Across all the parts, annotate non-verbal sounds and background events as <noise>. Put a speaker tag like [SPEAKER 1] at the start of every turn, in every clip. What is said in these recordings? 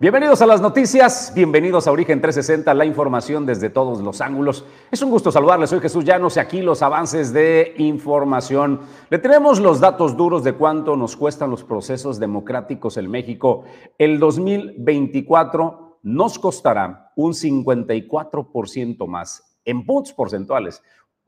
[SPEAKER 1] Bienvenidos a las noticias, bienvenidos a Origen 360, la información desde todos los ángulos. Es un gusto saludarles, soy Jesús Llanos y aquí los avances de información. Le tenemos los datos duros de cuánto nos cuestan los procesos democráticos en México. El 2024 nos costará un 54% más en puntos porcentuales.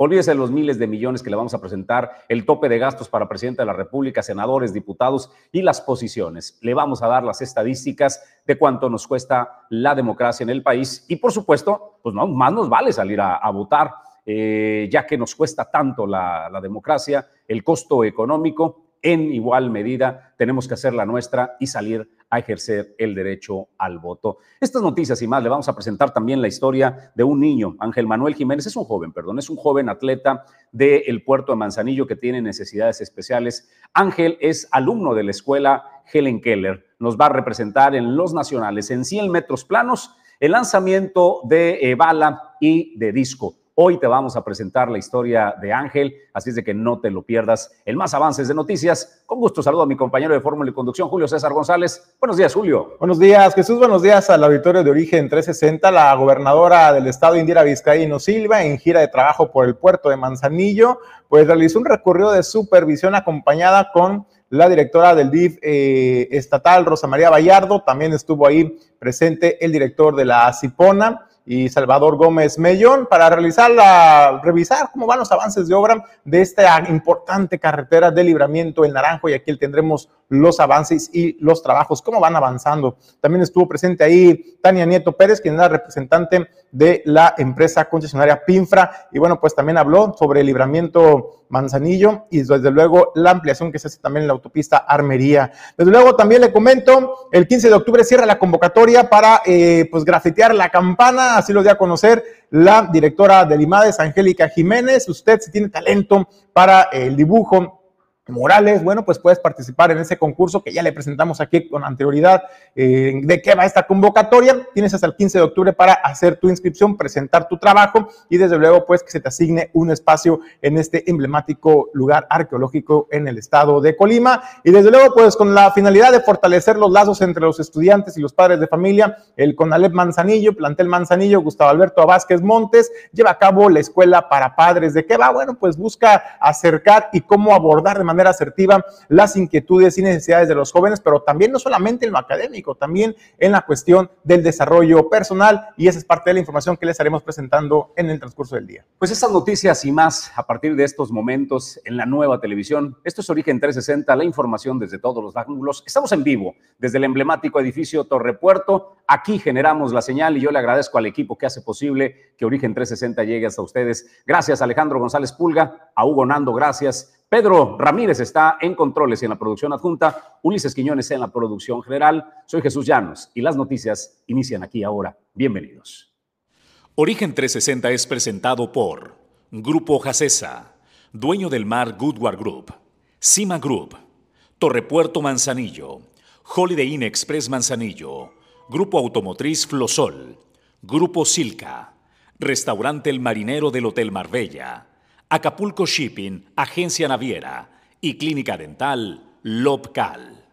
[SPEAKER 1] Olvídese de los miles de millones que le vamos a presentar, el tope de gastos para presidente de la República, senadores, diputados y las posiciones. Le vamos a dar las estadísticas de cuánto nos cuesta la democracia en el país y, por supuesto, pues no, más nos vale salir a, votar, eh, ya que nos cuesta tanto la, la democracia, el costo económico. En igual medida, tenemos que hacer la nuestra y salir a ejercer el derecho al voto. Estas noticias y más le vamos a presentar también la historia de un niño, Ángel Manuel Jiménez, es un joven, perdón, es un joven atleta del puerto de Manzanillo que tiene necesidades especiales. Ángel es alumno de la escuela Helen Keller, nos va a representar en los nacionales en 100 metros planos el lanzamiento de eh, bala y de disco. Hoy te vamos a presentar la historia de Ángel, así es de que no te lo pierdas. El más avances de noticias. Con gusto saludo a mi compañero de Fórmula y Conducción, Julio César González. Buenos días, Julio.
[SPEAKER 2] Buenos días, Jesús. Buenos días al auditorio de Origen 360. La gobernadora del estado, Indira Vizcaíno Silva, en gira de trabajo por el puerto de Manzanillo, pues realizó un recorrido de supervisión acompañada con la directora del DIF eh, estatal, Rosa María Vallardo. También estuvo ahí presente el director de la CIPONA y Salvador Gómez Mellón para realizar la, revisar cómo van los avances de obra de esta importante carretera de libramiento en Naranjo y aquí tendremos los avances y los trabajos, cómo van avanzando. También estuvo presente ahí Tania Nieto Pérez, quien es la representante de la empresa concesionaria Pinfra y bueno, pues también habló sobre el libramiento Manzanillo y desde luego la ampliación que se hace también en la autopista Armería. Desde luego también le comento, el 15 de octubre cierra la convocatoria para eh, pues grafitear la campana, así lo dio a conocer la directora del IMADES, Angélica Jiménez. Usted si tiene talento para el dibujo, Morales, bueno, pues puedes participar en ese concurso que ya le presentamos aquí con anterioridad eh, de qué va esta convocatoria. Tienes hasta el 15 de octubre para hacer tu inscripción, presentar tu trabajo y desde luego pues que se te asigne un espacio en este emblemático lugar arqueológico en el estado de Colima. Y desde luego pues con la finalidad de fortalecer los lazos entre los estudiantes y los padres de familia, el CONALEP Manzanillo, plantel Manzanillo, Gustavo Alberto Vázquez Montes, lleva a cabo la escuela para padres. ¿De qué va? Bueno, pues busca acercar y cómo abordar de manera asertiva las inquietudes y necesidades de los jóvenes, pero también no solamente en lo académico, también en la cuestión del desarrollo personal y esa es parte de la información que les estaremos presentando en el transcurso del día.
[SPEAKER 1] Pues estas noticias y más a partir de estos momentos en la nueva televisión. Esto es Origen 360, la información desde todos los ángulos. Estamos en vivo desde el emblemático edificio Torre Puerto. Aquí generamos la señal y yo le agradezco al equipo que hace posible que Origen 360 llegue hasta ustedes. Gracias Alejandro González Pulga, a Hugo Nando, gracias. Pedro Ramírez está en controles y en la producción adjunta, Ulises Quiñones en la producción general. Soy Jesús Llanos y las noticias inician aquí ahora. Bienvenidos.
[SPEAKER 3] Origen 360 es presentado por Grupo Jacesa, dueño del mar Goodward Group, Cima Group, Torrepuerto Manzanillo, Holiday Inn Express Manzanillo, Grupo Automotriz Flosol, Grupo Silca, Restaurante El Marinero del Hotel Marbella, Acapulco Shipping, Agencia Naviera y Clínica Dental Lobcal.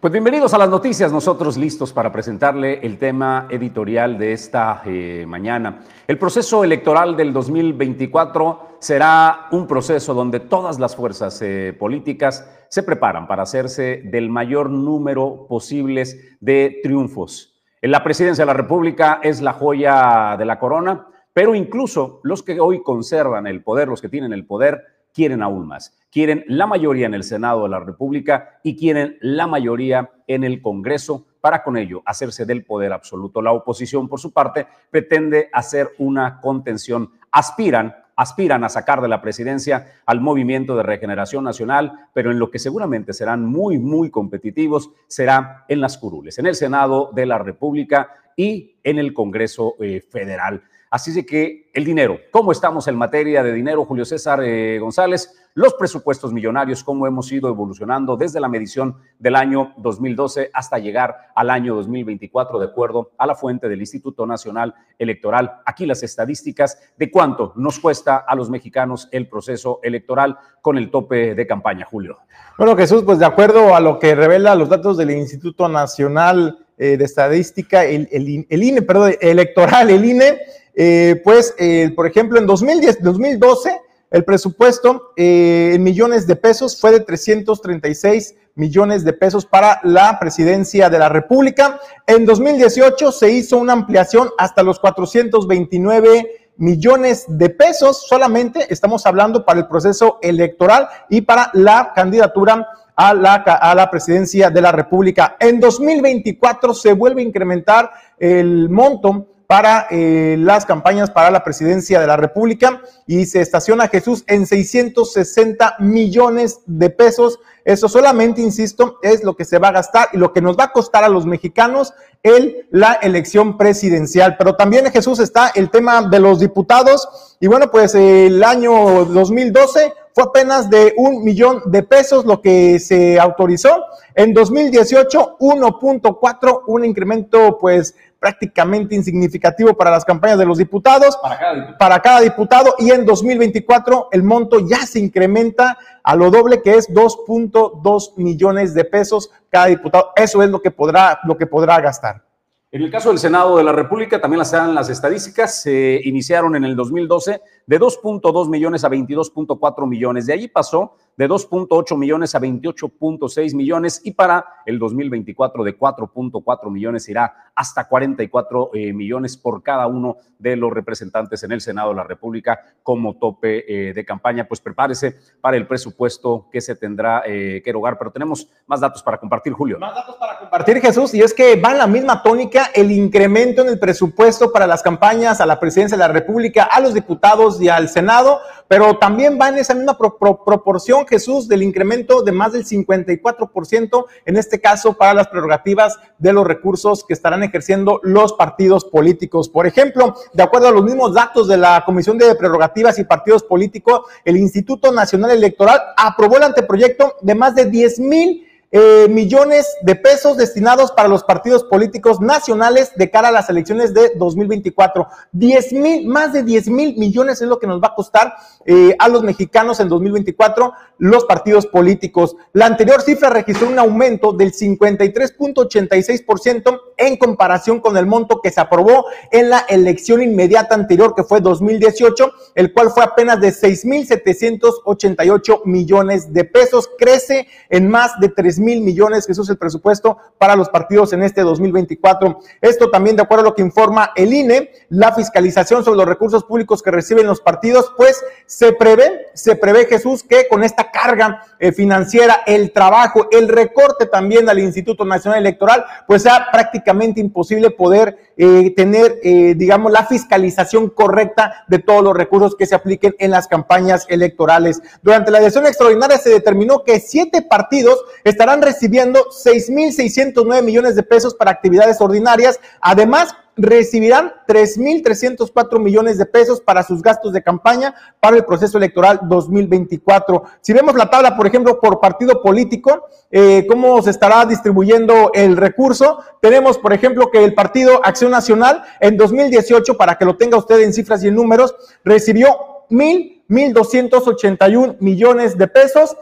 [SPEAKER 1] Pues bienvenidos a las noticias, nosotros listos para presentarle el tema editorial de esta eh, mañana. El proceso electoral del 2024 será un proceso donde todas las fuerzas eh, políticas se preparan para hacerse del mayor número posibles de triunfos. La presidencia de la República es la joya de la corona pero incluso los que hoy conservan el poder, los que tienen el poder, quieren aún más. Quieren la mayoría en el Senado de la República y quieren la mayoría en el Congreso para con ello hacerse del poder absoluto. La oposición, por su parte, pretende hacer una contención. Aspiran aspiran a sacar de la presidencia al movimiento de regeneración nacional, pero en lo que seguramente serán muy, muy competitivos será en las curules, en el Senado de la República y en el Congreso eh, Federal. Así de que el dinero, ¿cómo estamos en materia de dinero, Julio César eh, González? Los presupuestos millonarios, cómo hemos ido evolucionando desde la medición del año 2012 hasta llegar al año 2024, de acuerdo a la fuente del Instituto Nacional Electoral. Aquí las estadísticas de cuánto nos cuesta a los mexicanos el proceso electoral con el tope de campaña, Julio.
[SPEAKER 2] Bueno, Jesús, pues de acuerdo a lo que revela los datos del Instituto Nacional eh, de Estadística, el, INE, perdón, electoral, el INE, eh, pues, por ejemplo, en 2010, 2012, el presupuesto en millones de pesos fue de 336 millones de pesos para la presidencia de la República. En 2018 se hizo una ampliación hasta los 429 millones de pesos solamente, estamos hablando para el proceso electoral y para la candidatura a la, a la presidencia de la República. En 2024 se vuelve a incrementar el monto para eh, las campañas para la presidencia de la República y se estaciona Jesús en 660 millones de pesos. Eso solamente, insisto, es lo que se va a gastar y lo que nos va a costar a los mexicanos en la elección presidencial. Pero también, Jesús, está el tema de los diputados. Y bueno, pues el año 2012 fue apenas de un millón de pesos lo que se autorizó. En 2018, 1.4, un incremento pues prácticamente insignificativo para las campañas de los diputados, para cada diputado. para cada diputado, y en 2024 el monto ya se incrementa a lo doble que es 2.2 millones de pesos cada diputado. Eso es lo que podrá, lo que podrá gastar.
[SPEAKER 1] En el caso del Senado de la República, también las dan las estadísticas, se iniciaron en el 2012 de 2.2 millones a 22.4 millones. De ahí pasó de 2.8 millones a 28.6 millones y para el 2024 de 4.4 millones irá hasta 44 eh, millones por cada uno de los representantes en el Senado de la República como tope eh, de campaña. Pues prepárese para el presupuesto que se tendrá eh, que erogar, pero tenemos más datos para compartir, Julio.
[SPEAKER 2] Más datos para compartir, Jesús, y es que va en la misma tónica el incremento en el presupuesto para las campañas a la presidencia de la República, a los diputados y al Senado, pero también va en esa misma proporción, Jesús, del incremento de más del 54%, en este caso para las prerrogativas de los recursos que estarán ejerciendo los partidos políticos. Por ejemplo, de acuerdo a los mismos datos de la Comisión de Prerrogativas y Partidos Políticos, el Instituto Nacional Electoral aprobó el anteproyecto de más de 10 mil eh, millones de pesos destinados para los partidos políticos nacionales de cara a las elecciones de 2024. 10 mil, más de 10 mil millones es lo que nos va a costar eh, a los mexicanos en 2024 los partidos políticos. La anterior cifra registró un aumento del 53.86% en comparación con el monto que se aprobó en la elección inmediata anterior, que fue 2018, el cual fue apenas de 6.788 millones de pesos. Crece en más de 3 mil millones, que eso es el presupuesto para los partidos en este 2024. Esto también de acuerdo a lo que informa el INE, la fiscalización sobre los recursos públicos que reciben los partidos, pues se prevé, se prevé Jesús que con esta carga eh, financiera, el trabajo, el recorte también al Instituto Nacional Electoral, pues sea prácticamente imposible poder eh, tener, eh, digamos, la fiscalización correcta de todos los recursos que se apliquen en las campañas electorales. Durante la elección extraordinaria se determinó que siete partidos estarán recibiendo 6.609 millones de pesos para actividades ordinarias. Además, recibirán 3.304 millones de pesos para sus gastos de campaña para el proceso electoral 2024. Si vemos la tabla, por ejemplo, por partido político, eh, cómo se estará distribuyendo el recurso, tenemos, por ejemplo, que el Partido Acción Nacional en 2018, para que lo tenga usted en cifras y en números, recibió mil, mil doscientos ochenta y un millones de pesos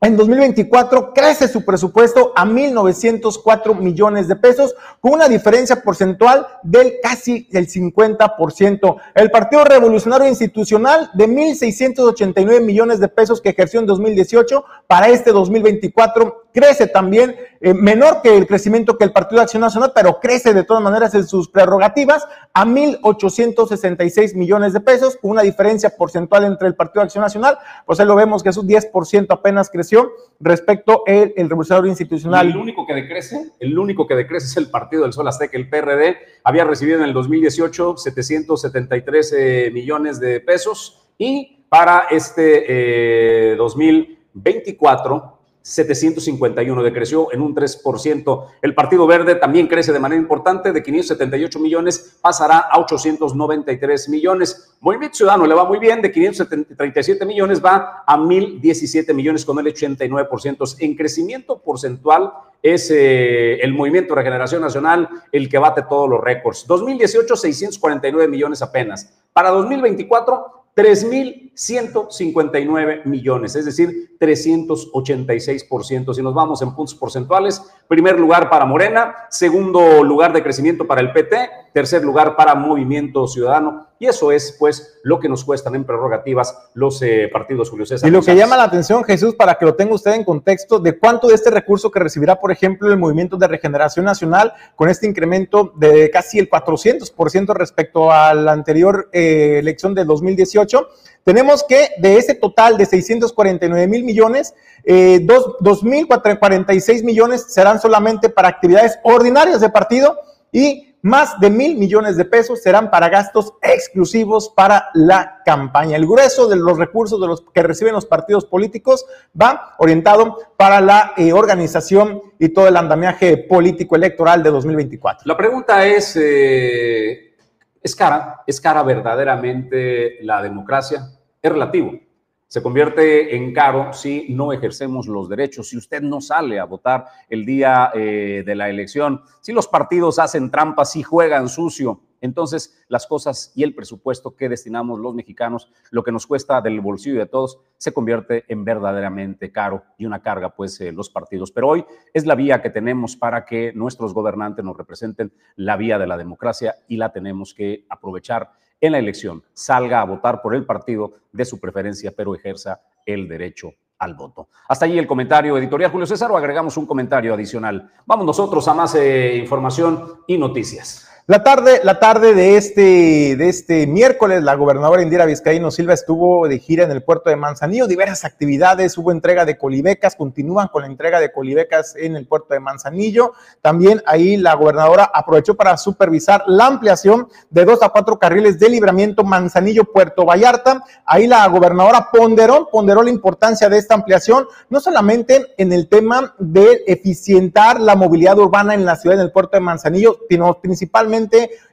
[SPEAKER 2] en 2024 crece su presupuesto a 1.904 millones de pesos, con una diferencia porcentual del casi el 50%. El Partido Revolucionario Institucional de 1.689 millones de pesos que ejerció en 2018, para este 2024 crece también, eh, menor que el crecimiento que el Partido de Acción Nacional, pero crece de todas maneras en sus prerrogativas a 1.866 millones de pesos, una diferencia porcentual entre el Partido de Acción Nacional, pues ahí lo vemos que es un 10% apenas creció respecto al el revolucionario institucional.
[SPEAKER 1] el único que decrece, el único que decrece es el Partido del Sol Azteca, el PRD, había recibido en el 2018 773 eh, millones de pesos y para este 2024 eh, 751, decreció en un 3%. El Partido Verde también crece de manera importante, de 578 millones pasará a 893 millones. Movimiento Ciudadano le va muy bien, de 537 millones va a 1017 millones con el 89%. En crecimiento porcentual es eh, el Movimiento Regeneración Nacional el que bate todos los récords. 2018, 649 millones apenas. Para 2024, 3.000 159 millones, es decir, 386%. Si nos vamos en puntos porcentuales, primer lugar para Morena, segundo lugar de crecimiento para el PT, tercer lugar para Movimiento Ciudadano. Y eso es, pues, lo que nos cuestan en prerrogativas los eh, partidos Julio César.
[SPEAKER 2] Y lo que llama la atención, Jesús, para que lo tenga usted en contexto, de cuánto de este recurso que recibirá, por ejemplo, el Movimiento de Regeneración Nacional, con este incremento de casi el 400% respecto a la anterior eh, elección de 2018, tenemos que de ese total de 649 mil millones, eh, 2.046 millones serán solamente para actividades ordinarias de partido y más de mil millones de pesos serán para gastos exclusivos para la campaña. El grueso de los recursos de los que reciben los partidos políticos va orientado para la eh, organización y todo el andamiaje político electoral de 2024.
[SPEAKER 1] La pregunta es, eh, ¿es cara? ¿Es cara verdaderamente la democracia? Es relativo se convierte en caro si no ejercemos los derechos, si usted no sale a votar el día eh, de la elección, si los partidos hacen trampas, si juegan sucio. Entonces, las cosas y el presupuesto que destinamos los mexicanos, lo que nos cuesta del bolsillo de todos, se convierte en verdaderamente caro y una carga, pues, eh, los partidos. Pero hoy es la vía que tenemos para que nuestros gobernantes nos representen, la vía de la democracia, y la tenemos que aprovechar en la elección, salga a votar por el partido de su preferencia, pero ejerza el derecho al voto. Hasta allí el comentario editorial Julio César o agregamos un comentario adicional. Vamos nosotros a más eh, información y noticias.
[SPEAKER 2] La tarde, la tarde de este, de este miércoles, la gobernadora Indira Vizcaíno Silva estuvo de gira en el puerto de Manzanillo, diversas actividades, hubo entrega de colibecas, continúan con la entrega de colibecas en el puerto de Manzanillo. También ahí la gobernadora aprovechó para supervisar la ampliación de dos a cuatro carriles de libramiento Manzanillo-Puerto Vallarta. Ahí la gobernadora ponderó, ponderó la importancia de esta ampliación, no solamente en el tema de eficientar la movilidad urbana en la ciudad, en el puerto de Manzanillo, sino principalmente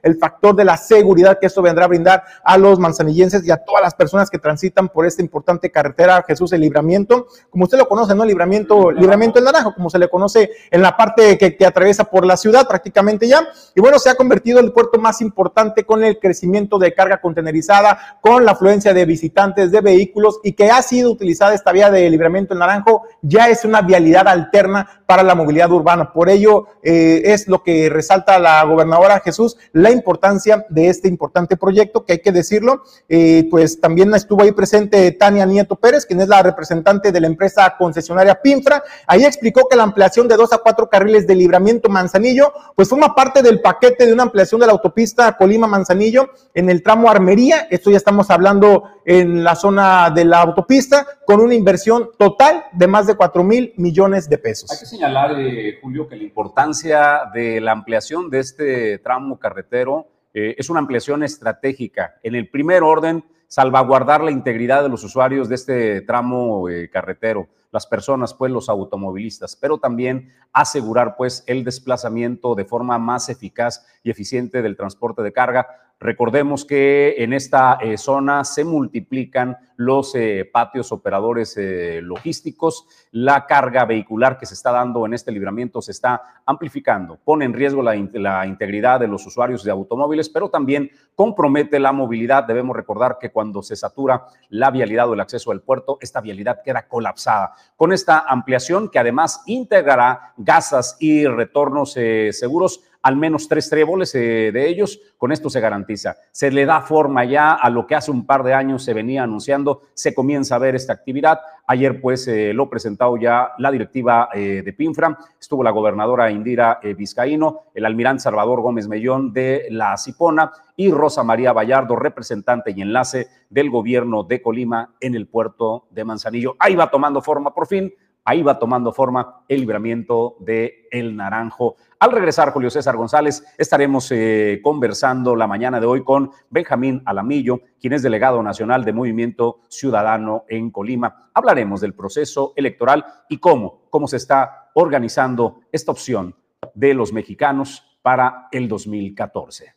[SPEAKER 2] el factor de la seguridad que esto vendrá a brindar a los manzanillenses y a todas las personas que transitan por esta importante carretera Jesús el Libramiento, como usted lo conoce, ¿no? Libramiento, Libramiento el Naranjo, como se le conoce en la parte que, que atraviesa por la ciudad prácticamente ya. Y bueno, se ha convertido en el puerto más importante con el crecimiento de carga contenerizada, con la afluencia de visitantes, de vehículos y que ha sido utilizada esta vía de Libramiento el Naranjo, ya es una vialidad alterna para la movilidad urbana. Por ello, eh, es lo que resalta la gobernadora Jesús Jesús, la importancia de este importante proyecto, que hay que decirlo, eh, pues también estuvo ahí presente Tania Nieto Pérez, quien es la representante de la empresa concesionaria Pinfra. Ahí explicó que la ampliación de dos a cuatro carriles de libramiento Manzanillo, pues forma parte del paquete de una ampliación de la autopista Colima-Manzanillo en el tramo Armería. Esto ya estamos hablando en la zona de la autopista, con una inversión total de más de 4 mil millones de pesos.
[SPEAKER 1] Hay que señalar, eh, Julio, que la importancia de la ampliación de este tramo carretero eh, es una ampliación estratégica. En el primer orden, salvaguardar la integridad de los usuarios de este tramo eh, carretero, las personas, pues los automovilistas, pero también asegurar pues el desplazamiento de forma más eficaz y eficiente del transporte de carga Recordemos que en esta eh, zona se multiplican los eh, patios operadores eh, logísticos, la carga vehicular que se está dando en este libramiento se está amplificando, pone en riesgo la, la integridad de los usuarios de automóviles, pero también compromete la movilidad. Debemos recordar que cuando se satura la vialidad o el acceso al puerto, esta vialidad queda colapsada. Con esta ampliación que además integrará gasas y retornos seguros, al menos tres tréboles eh, de ellos, con esto se garantiza. Se le da forma ya a lo que hace un par de años se venía anunciando, se comienza a ver esta actividad. Ayer pues eh, lo presentado ya la directiva eh, de PINFRA, estuvo la gobernadora Indira Vizcaíno, el almirante Salvador Gómez Mellón de la Cipona y Rosa María Vallardo, representante y enlace del gobierno de Colima en el puerto de Manzanillo. Ahí va tomando forma por fin ahí va tomando forma el libramiento de El Naranjo. Al regresar, Julio César González, estaremos eh, conversando la mañana de hoy con Benjamín Alamillo, quien es delegado nacional de Movimiento Ciudadano en Colima. Hablaremos del proceso electoral y cómo, cómo se está organizando esta opción de los mexicanos para el 2014.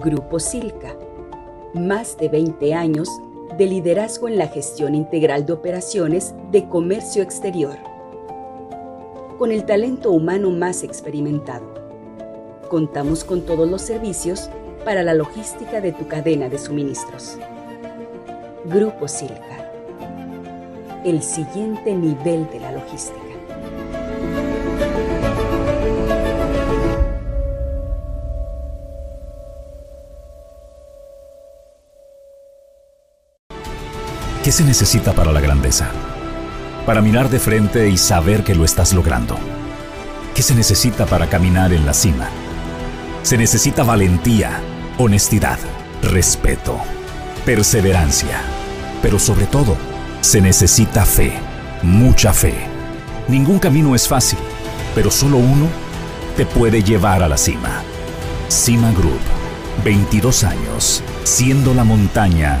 [SPEAKER 4] Grupo Silca. Más de 20 años de liderazgo en la gestión integral de operaciones de comercio exterior, con el talento humano más experimentado. Contamos con todos los servicios para la logística de tu cadena de suministros. Grupo Silca. El siguiente nivel de la logística.
[SPEAKER 3] ¿Qué se necesita para la grandeza? Para mirar de frente y saber que lo estás logrando. ¿Qué se necesita para caminar en la cima? Se necesita valentía, honestidad, respeto, perseverancia. Pero sobre todo, se necesita fe, mucha fe. Ningún camino es fácil, pero solo uno te puede llevar a la cima. Cima Group, 22 años, siendo la montaña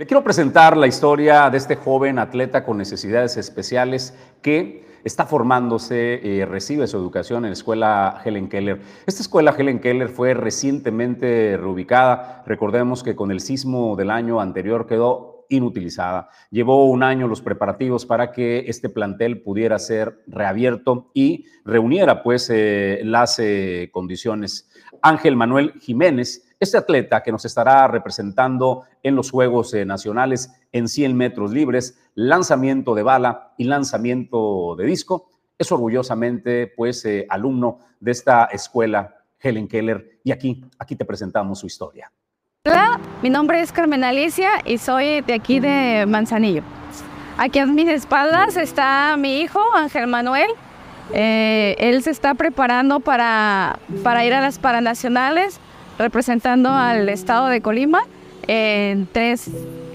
[SPEAKER 1] Le quiero presentar la historia de este joven atleta con necesidades especiales que está formándose, y recibe su educación en la escuela Helen Keller. Esta escuela Helen Keller fue recientemente reubicada. Recordemos que con el sismo del año anterior quedó inutilizada. Llevó un año los preparativos para que este plantel pudiera ser reabierto y reuniera pues eh, las eh, condiciones. Ángel Manuel Jiménez este atleta que nos estará representando en los Juegos eh, Nacionales en 100 metros libres, lanzamiento de bala y lanzamiento de disco, es orgullosamente pues eh, alumno de esta escuela Helen Keller y aquí, aquí te presentamos su historia.
[SPEAKER 5] Hola, mi nombre es Carmen Alicia y soy de aquí de Manzanillo. Aquí a mis espaldas está mi hijo, Ángel Manuel. Eh, él se está preparando para, para ir a las Paranacionales representando al estado de Colima en tres,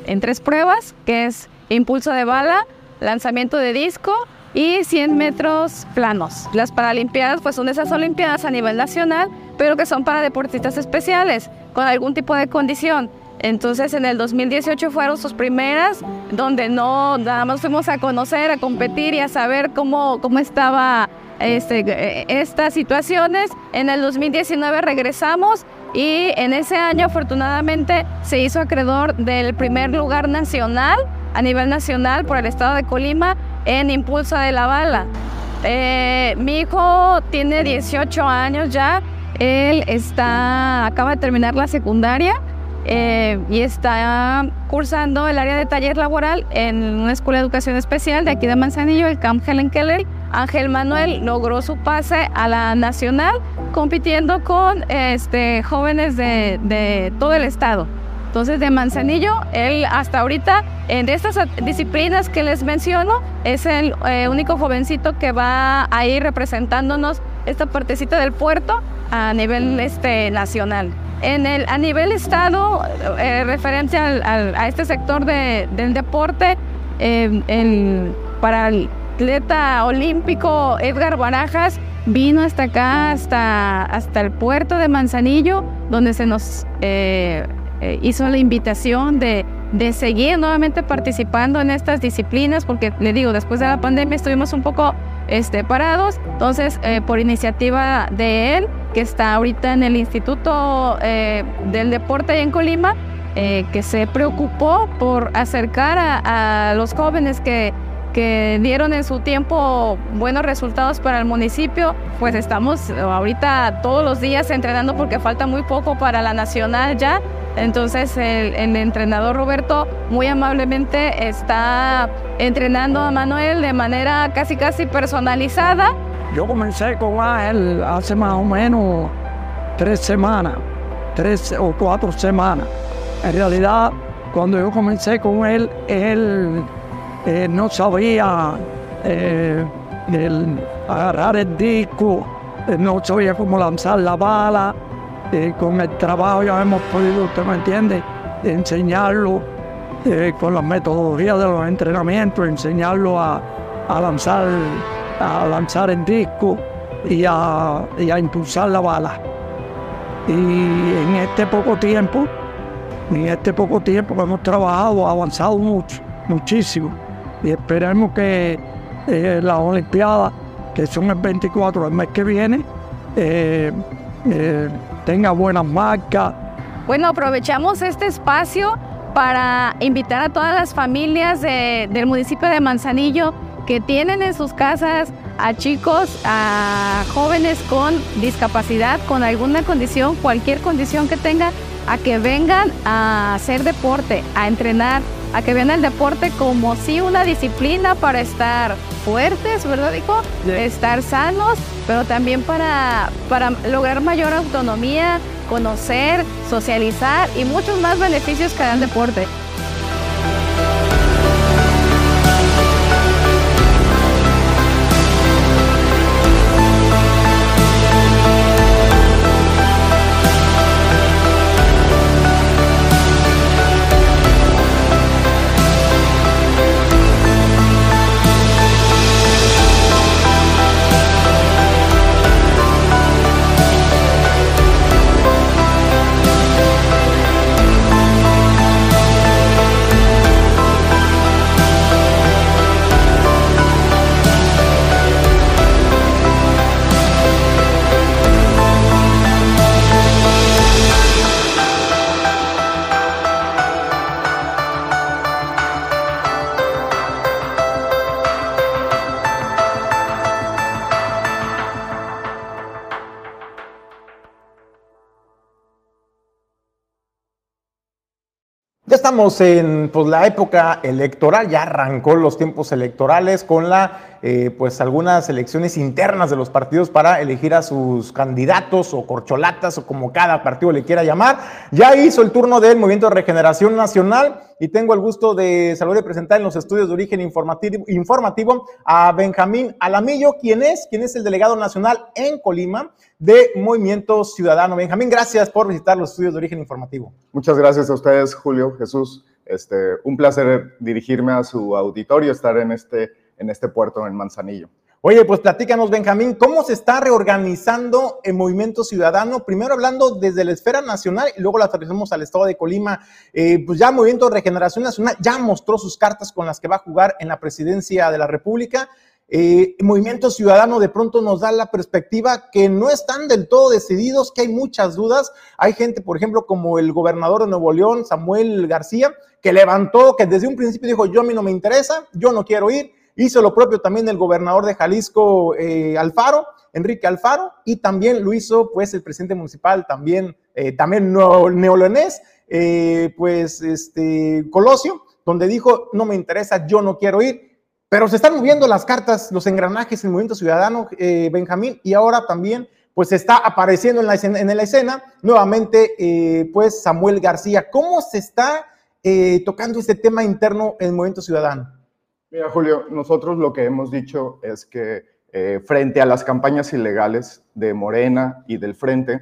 [SPEAKER 5] en tres pruebas, que es impulso de bala, lanzamiento de disco y 100 metros planos. Las Paralimpiadas pues son esas Olimpiadas a nivel nacional, pero que son para deportistas especiales, con algún tipo de condición. Entonces en el 2018 fueron sus primeras, donde no nada más fuimos a conocer, a competir y a saber cómo, cómo estaba este, estas situaciones. En el 2019 regresamos y en ese año afortunadamente se hizo acreedor del primer lugar nacional, a nivel nacional por el estado de Colima, en impulso de la bala. Eh, mi hijo tiene 18 años ya, él está, acaba de terminar la secundaria eh, y está cursando el área de taller laboral en una escuela de educación especial de aquí de Manzanillo, el Camp Helen Keller. Ángel Manuel logró su pase a la nacional compitiendo con este, jóvenes de, todo el estado. Entonces, de Manzanillo, él hasta ahorita, en estas disciplinas que les menciono, es el eh, único jovencito que va a ir representándonos esta partecita del puerto a nivel este, nacional. En el, a nivel estado, eh, referente al, a este sector de, del deporte, eh, el, para el atleta olímpico Edgar Barajas vino hasta acá, hasta, hasta el puerto de Manzanillo, donde se nos eh, eh, hizo la invitación de, de, seguir nuevamente participando en estas disciplinas, porque le digo, después de la pandemia estuvimos un poco este, parados, entonces eh, por iniciativa de él, que está ahorita en el Instituto del Deporte en Colima, que se preocupó por acercar a los jóvenes que, que dieron en su tiempo buenos resultados para el municipio, pues estamos ahorita todos los días entrenando porque falta muy poco para la nacional ya. Entonces el, entrenador Roberto muy amablemente está entrenando a Manuel de manera casi casi personalizada.
[SPEAKER 6] Yo comencé con él hace más o menos tres semanas, tres o cuatro semanas. En realidad, cuando yo comencé con él, él eh, no sabía eh, el, agarrar el disco, eh, no sabía cómo lanzar la bala con el trabajo ya hemos podido, usted me entiende, enseñarlo con la metodología de los entrenamientos, enseñarlo a, a, lanzar, a lanzar el disco y a, y a impulsar la bala. Y en este poco tiempo en este poco tiempo que hemos trabajado ha avanzado mucho, muchísimo. Y esperemos que eh, las Olimpiadas, que son el 24 del mes que viene, eh, eh, tenga buenas marcas.
[SPEAKER 5] Bueno, aprovechamos este espacio para invitar a todas las familias del municipio de Manzanillo que tienen en sus casas a chicos, a jóvenes con discapacidad, con alguna condición, cualquier condición que tengan, a que vengan a hacer deporte, a entrenar, a que vean el deporte como si una disciplina para estar fuertes, ¿verdad, hijo? Estar sanos, pero también para, para lograr mayor autonomía, conocer, socializar y muchos más beneficios que da el deporte.
[SPEAKER 2] Estamos en pues, la época electoral, ya arrancó los tiempos electorales con la, eh, pues algunas elecciones internas de los partidos para elegir a sus candidatos o corcholatas o como cada partido le quiera llamar. Ya hizo el turno del Movimiento de Regeneración Nacional y tengo el gusto de saludar y presentar en los estudios de origen informativo, informativo a Benjamín Alamillo, quien es, quien es el delegado nacional en Colima de Movimiento Ciudadano. Benjamín, gracias por visitar los estudios de origen informativo.
[SPEAKER 7] Muchas gracias a ustedes, Julio, Jesús. Este, un placer dirigirme a su auditorio, estar en este, en este puerto en Manzanillo.
[SPEAKER 2] Oye, pues platícanos, Benjamín, ¿cómo se está reorganizando el movimiento ciudadano? Primero hablando desde la esfera nacional y luego la aterrizamos al estado de Colima. Eh, pues ya Movimiento de Regeneración Nacional ya mostró sus cartas con las que va a jugar en la presidencia de la República. Eh, movimiento ciudadano de pronto nos da la perspectiva que no están del todo decididos, que hay muchas dudas. Hay gente, por ejemplo, como el gobernador de Nuevo León, Samuel García, que levantó, que desde un principio dijo, yo a mí no me interesa, yo no quiero ir. Hizo lo propio también el gobernador de Jalisco, eh, Alfaro, Enrique Alfaro, y también lo hizo pues el presidente municipal, también, eh, también neolonés, pues este, Colosio, donde dijo, no me interesa, yo no quiero ir. Pero se están moviendo las cartas, los engranajes en el movimiento ciudadano, eh, Benjamín, y ahora también pues está apareciendo en la escena, en la escena nuevamente eh, pues Samuel García. ¿Cómo se está eh, tocando este tema interno en el movimiento ciudadano?
[SPEAKER 7] Mira, Julio, nosotros lo que hemos dicho es que frente a las campañas ilegales de Morena y del Frente,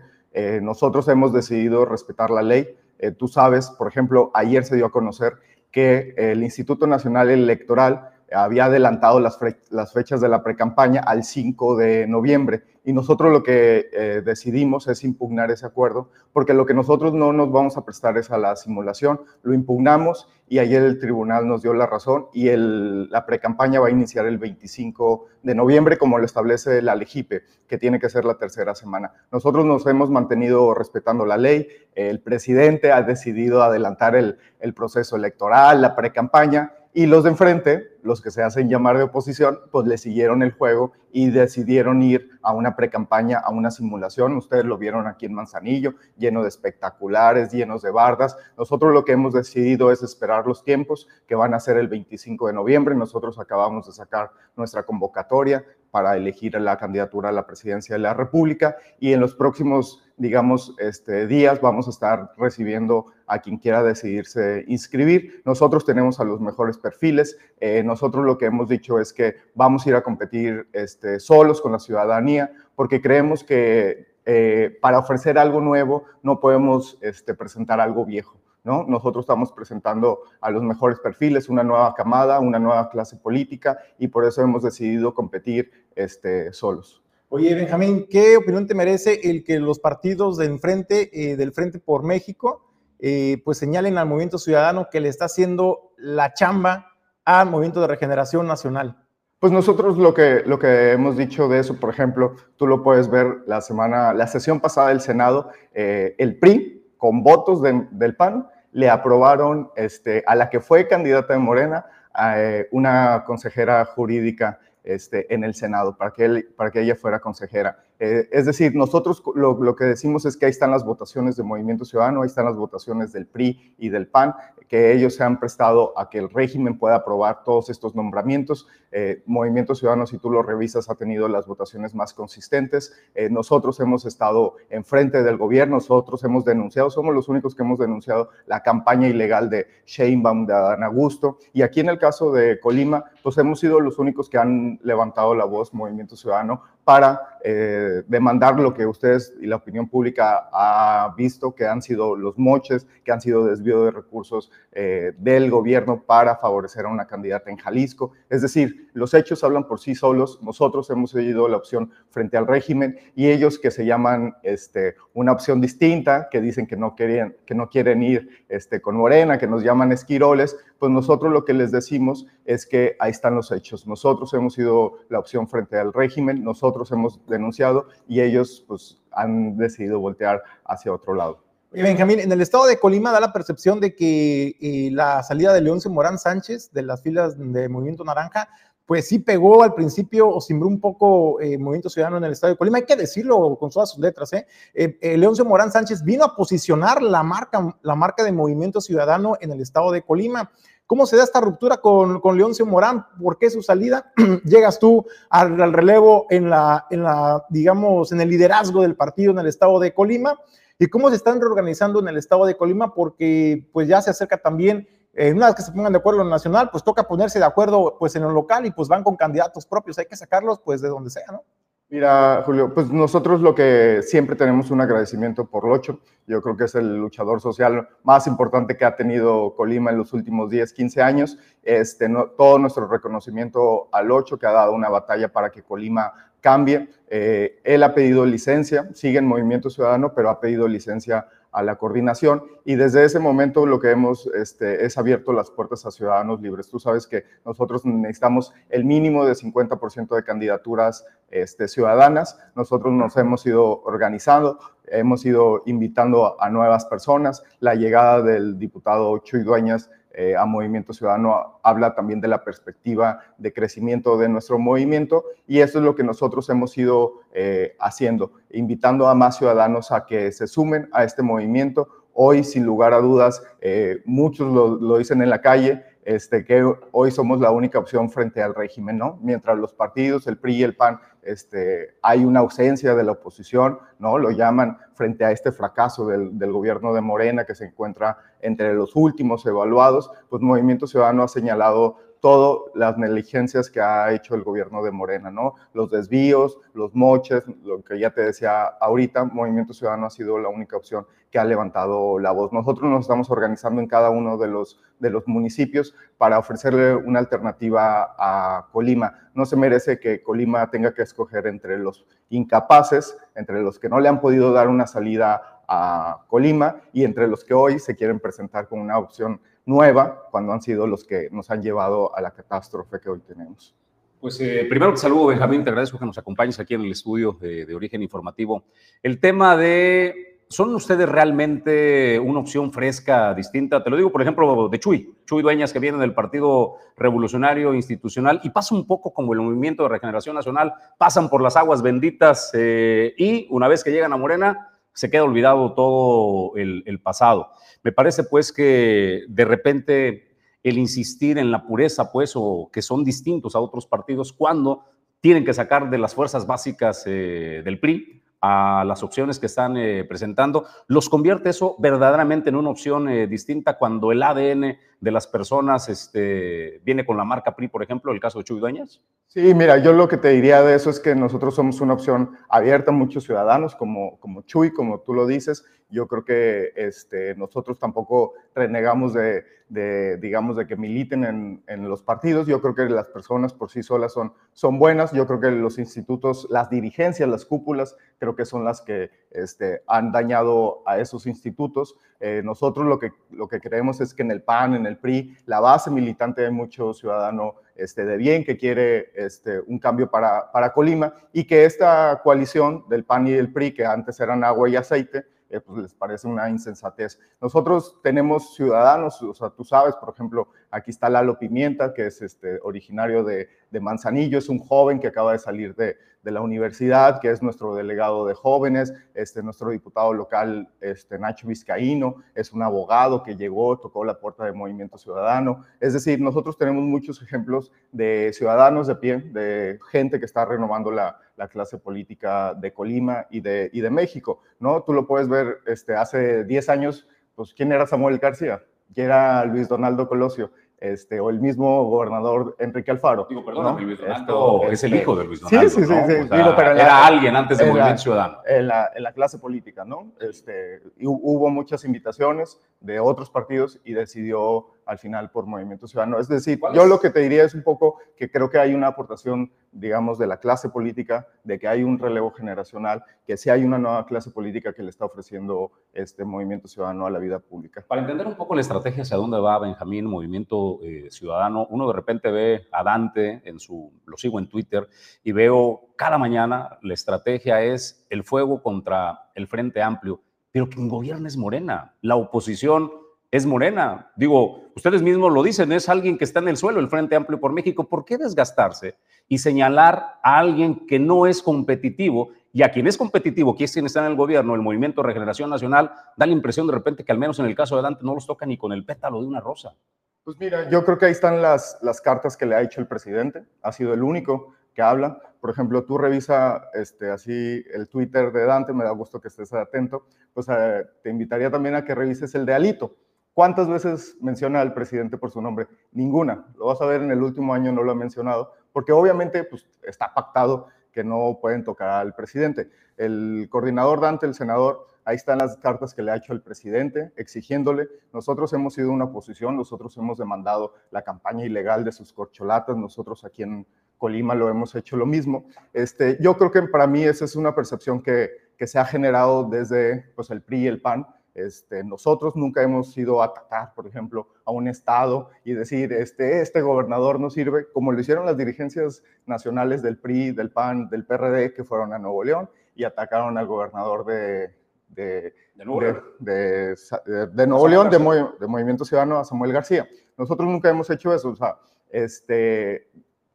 [SPEAKER 7] nosotros hemos decidido respetar la ley. tú sabes, por ejemplo, ayer se dio a conocer que el Instituto Nacional Electoral había adelantado las, las fechas de la precampaña al 5 de noviembre. Y nosotros lo que eh, decidimos es impugnar ese acuerdo porque lo que nosotros no nos vamos a prestar es a la simulación, lo impugnamos y ayer el tribunal nos dio la razón y el, la precampaña va a iniciar el 25 de noviembre como lo establece la LEGIPE, que tiene que ser la tercera semana. Nosotros nos hemos mantenido respetando la ley, el presidente ha decidido adelantar el, el proceso electoral, la precampaña y los de enfrente, los que se hacen llamar de oposición, pues le siguieron el juego y decidieron ir a una precampaña, a una simulación. Ustedes lo vieron aquí en Manzanillo, lleno de espectaculares, llenos de bardas. Nosotros lo que hemos decidido es esperar los tiempos que van a ser el 25 de noviembre. Nosotros acabamos de sacar nuestra convocatoria para elegir la candidatura a la presidencia de la República y en los próximos, digamos, este, días vamos a estar recibiendo a quien quiera decidirse inscribir. Nosotros tenemos a los mejores perfiles. Eh, nosotros lo que hemos dicho es que vamos a ir a competir este, solos con la ciudadanía porque creemos que eh, para ofrecer algo nuevo no podemos este, presentar algo viejo. Nosotros estamos presentando a los mejores perfiles, una nueva camada, una nueva clase política y por eso hemos decidido competir este, solos.
[SPEAKER 2] Oye, Benjamín, ¿qué opinión te merece el que los partidos del Frente, eh, del Frente por México eh, pues señalen al Movimiento Ciudadano que le está haciendo la chamba al Movimiento de Regeneración Nacional?
[SPEAKER 7] Pues nosotros lo que, lo que hemos dicho de eso, por ejemplo, tú lo puedes ver la semana, la sesión pasada del Senado, eh, el PRI, con votos del PAN, le aprobaron este, a la que fue candidata de Morena, a, eh, una consejera jurídica este, en el Senado para que, él, para que ella fuera consejera. Eh, es decir, nosotros lo, que decimos es que ahí están las votaciones de Movimiento Ciudadano, ahí están las votaciones del PRI y del PAN, que ellos se han prestado a que el régimen pueda aprobar todos estos nombramientos. Eh, Movimiento Ciudadano, si tú lo revisas, ha tenido las votaciones más consistentes. Eh, nosotros hemos estado enfrente del gobierno, nosotros hemos denunciado, somos los únicos que hemos denunciado la campaña ilegal de Sheinbaum, de Adán Augusto. Y aquí en el caso de Colima, pues hemos sido los únicos que han levantado la voz Movimiento Ciudadano para eh, demandar lo que ustedes y la opinión pública ha visto que han sido los moches, que han sido desvío de recursos eh, del gobierno para favorecer a una candidata en Jalisco. Es decir, los hechos hablan por sí solos. Nosotros hemos seguido la opción frente al régimen y ellos que se llaman este, una opción distinta, que dicen que no, querían, que no quieren ir este, con Morena, que nos llaman esquiroles, pues nosotros lo que les decimos es que ahí están los hechos. Nosotros hemos sido la opción frente al régimen, nosotros hemos denunciado y ellos pues han decidido voltear hacia otro lado.
[SPEAKER 2] Benjamín, en el estado de Colima da la percepción de que eh, la salida de Leonce Morán Sánchez de las filas de Movimiento Naranja, pues sí pegó al principio o simbró un poco eh, Movimiento Ciudadano en el estado de Colima. Hay que decirlo con todas sus letras. ¿eh? eh, eh Leonce Morán Sánchez vino a posicionar la marca, la marca de Movimiento Ciudadano en el estado de Colima. ¿Cómo se da esta ruptura con, con Leoncio Morán? ¿Por qué su salida? <clears throat> Llegas tú al, relevo en la, en la, digamos, en el liderazgo del partido en el estado de Colima. ¿Y cómo se están reorganizando en el estado de Colima? Porque pues ya se acerca también, eh, una vez que se pongan de acuerdo en lo nacional, pues toca ponerse de acuerdo pues en lo local y pues van con candidatos propios, hay que sacarlos pues de donde sea, ¿no?
[SPEAKER 7] Mira, Julio, pues nosotros lo que siempre tenemos un agradecimiento por Locho. Yo creo que es el luchador social más importante que ha tenido Colima en los últimos 10, 15 años. Este, todo nuestro reconocimiento al Locho, que ha dado una batalla para que Colima cambie. Eh, él ha pedido licencia, sigue en Movimiento Ciudadano, pero ha pedido licencia a la coordinación y desde ese momento lo que hemos este, es abierto las puertas a ciudadanos libres. Tú sabes que nosotros necesitamos el mínimo de 50% de candidaturas este, ciudadanas. Nosotros nos hemos ido organizando, hemos ido invitando a nuevas personas. La llegada del diputado Chuy Dueñas eh, a Movimiento Ciudadano habla también de la perspectiva de crecimiento de nuestro movimiento y eso es lo que nosotros hemos ido eh, haciendo, invitando a más ciudadanos a que se sumen a este movimiento. Hoy, sin lugar a dudas, eh, muchos lo, dicen en la calle, este, que hoy somos la única opción frente al régimen, ¿no? Mientras los partidos, el PRI y el PAN, este, hay una ausencia de la oposición, ¿no? Lo llaman frente a este fracaso del, del, gobierno de Morena que se encuentra entre los últimos evaluados, pues Movimiento Ciudadano ha señalado todas las negligencias que ha hecho el gobierno de Morena, ¿no? Los desvíos, los moches, lo que ya te decía ahorita, Movimiento Ciudadano ha sido la única opción que ha levantado la voz. Nosotros nos estamos organizando en cada uno de los, de los municipios para ofrecerle una alternativa a Colima. No se merece que Colima tenga que escoger entre los incapaces, entre los que no le han podido dar una salida a Colima y entre los que hoy se quieren presentar con una opción nueva cuando han sido los que nos han llevado a la catástrofe que hoy tenemos.
[SPEAKER 1] Pues eh, primero te saludo, Benjamín, te agradezco que nos acompañes aquí en el estudio de, de, Origen Informativo. El tema de, ¿son ustedes realmente una opción fresca, distinta? Te lo digo, por ejemplo, de Chuy, Chuy Dueñas, que viene del Partido Revolucionario Institucional y pasa un poco como el Movimiento de Regeneración Nacional, pasan por las aguas benditas eh, y una vez que llegan a Morena, se queda olvidado todo el, pasado. Me parece pues que de repente el insistir en la pureza, pues, o que son distintos a otros partidos cuando tienen que sacar de las fuerzas básicas eh, del PRI a las opciones que están eh, presentando, los convierte eso verdaderamente en una opción eh, distinta cuando el ADN de las personas este, viene con la marca PRI, por ejemplo, el caso de Chuy Dueñas?
[SPEAKER 7] Sí, mira, yo lo que te diría de eso es que nosotros somos una opción abierta a muchos ciudadanos, como, como Chuy, como tú lo dices. Yo creo que este, nosotros tampoco renegamos de, de, digamos, de que militen en, los partidos. Yo creo que las personas por sí solas son, buenas. Yo creo que los institutos, las dirigencias, las cúpulas, creo que son las que este, han dañado a esos institutos. Eh, nosotros lo que, lo que creemos es que en el PAN, en el PRI, la base militante hay mucho ciudadano este, de bien que quiere este, un cambio para, para Colima y que esta coalición del PAN y del PRI, que antes eran agua y aceite, eh, pues les parece una insensatez. Nosotros tenemos ciudadanos, o sea, tú sabes, por ejemplo, aquí está Lalo Pimienta, que es este, originario de, Manzanillo, es un joven que acaba de salir de, la universidad, que es nuestro delegado de jóvenes, este, nuestro diputado local, este, Nacho Vizcaíno, es un abogado que llegó, tocó la puerta de Movimiento Ciudadano. Es decir, nosotros tenemos muchos ejemplos de ciudadanos de pie, de gente que está renovando la, la clase política de Colima y de, y de México, ¿no? Tú lo puedes ver, este, hace 10 años, pues, ¿quién era Samuel García? ¿Quién era Luis Donaldo Colosio? Este, o el mismo gobernador Enrique Alfaro.
[SPEAKER 1] Digo, perdón, ¿no? Luis Donaldo es el hijo de Luis Donaldo.
[SPEAKER 7] Sí, sí, sí.
[SPEAKER 1] ¿no?
[SPEAKER 7] sí.
[SPEAKER 1] O sea,
[SPEAKER 7] Digo, pero
[SPEAKER 1] era
[SPEAKER 7] la,
[SPEAKER 1] alguien antes de Movimiento
[SPEAKER 7] la,
[SPEAKER 1] Ciudadano.
[SPEAKER 7] En la, en la, clase política, ¿no? Este, hubo muchas invitaciones de otros partidos y decidió al final por Movimiento Ciudadano. Es decir, yo lo que te diría es un poco que creo que hay una aportación, digamos, de la clase política, de que hay un relevo generacional, que sí hay una nueva clase política que le está ofreciendo este Movimiento Ciudadano a la vida pública.
[SPEAKER 1] Para entender un poco la estrategia hacia dónde va Benjamín, Movimiento eh, Ciudadano, uno de repente ve a Dante, en su, lo sigo en Twitter, y veo cada mañana la estrategia es el fuego contra el Frente Amplio, pero quien gobierna es Morena, la oposición es Morena. Digo, ustedes mismos lo dicen, es alguien que está en el suelo, el Frente Amplio por México. ¿Por qué desgastarse y señalar a alguien que no es competitivo y a quien es competitivo, que es quien está en el gobierno, el Movimiento Regeneración Nacional, da la impresión de repente que al menos en el caso de Dante no los toca ni con el pétalo de una rosa?
[SPEAKER 7] Pues mira, yo creo que ahí están las, las cartas que le ha hecho el presidente. Ha sido el único que habla. Por ejemplo, tú revisa este, así el Twitter de Dante, me da gusto que estés atento. Pues eh, te invitaría también a que revises el de Alito. ¿Cuántas veces menciona al presidente por su nombre? Ninguna. Lo vas a ver en el último año, no lo ha mencionado, porque obviamente pues, está pactado que no pueden tocar al presidente. El coordinador Dante, el senador, ahí están las cartas que le ha hecho el presidente exigiéndole. Nosotros hemos sido una oposición, nosotros hemos demandado la campaña ilegal de sus corcholatas, nosotros aquí en Colima lo hemos hecho lo mismo. Este, yo creo que para mí esa es una percepción que, se ha generado desde pues, el PRI y el PAN, este, nosotros nunca hemos ido a atacar, por ejemplo, a un estado y decir, este, este gobernador no sirve, como lo hicieron las dirigencias nacionales del PRI, del PAN, del PRD, que fueron a Nuevo León y atacaron al gobernador de, de,
[SPEAKER 1] de Nuevo León,
[SPEAKER 7] de, de, de Nuevo León de, Movimiento Ciudadano, a Samuel García. Nosotros nunca hemos hecho eso, o sea, este,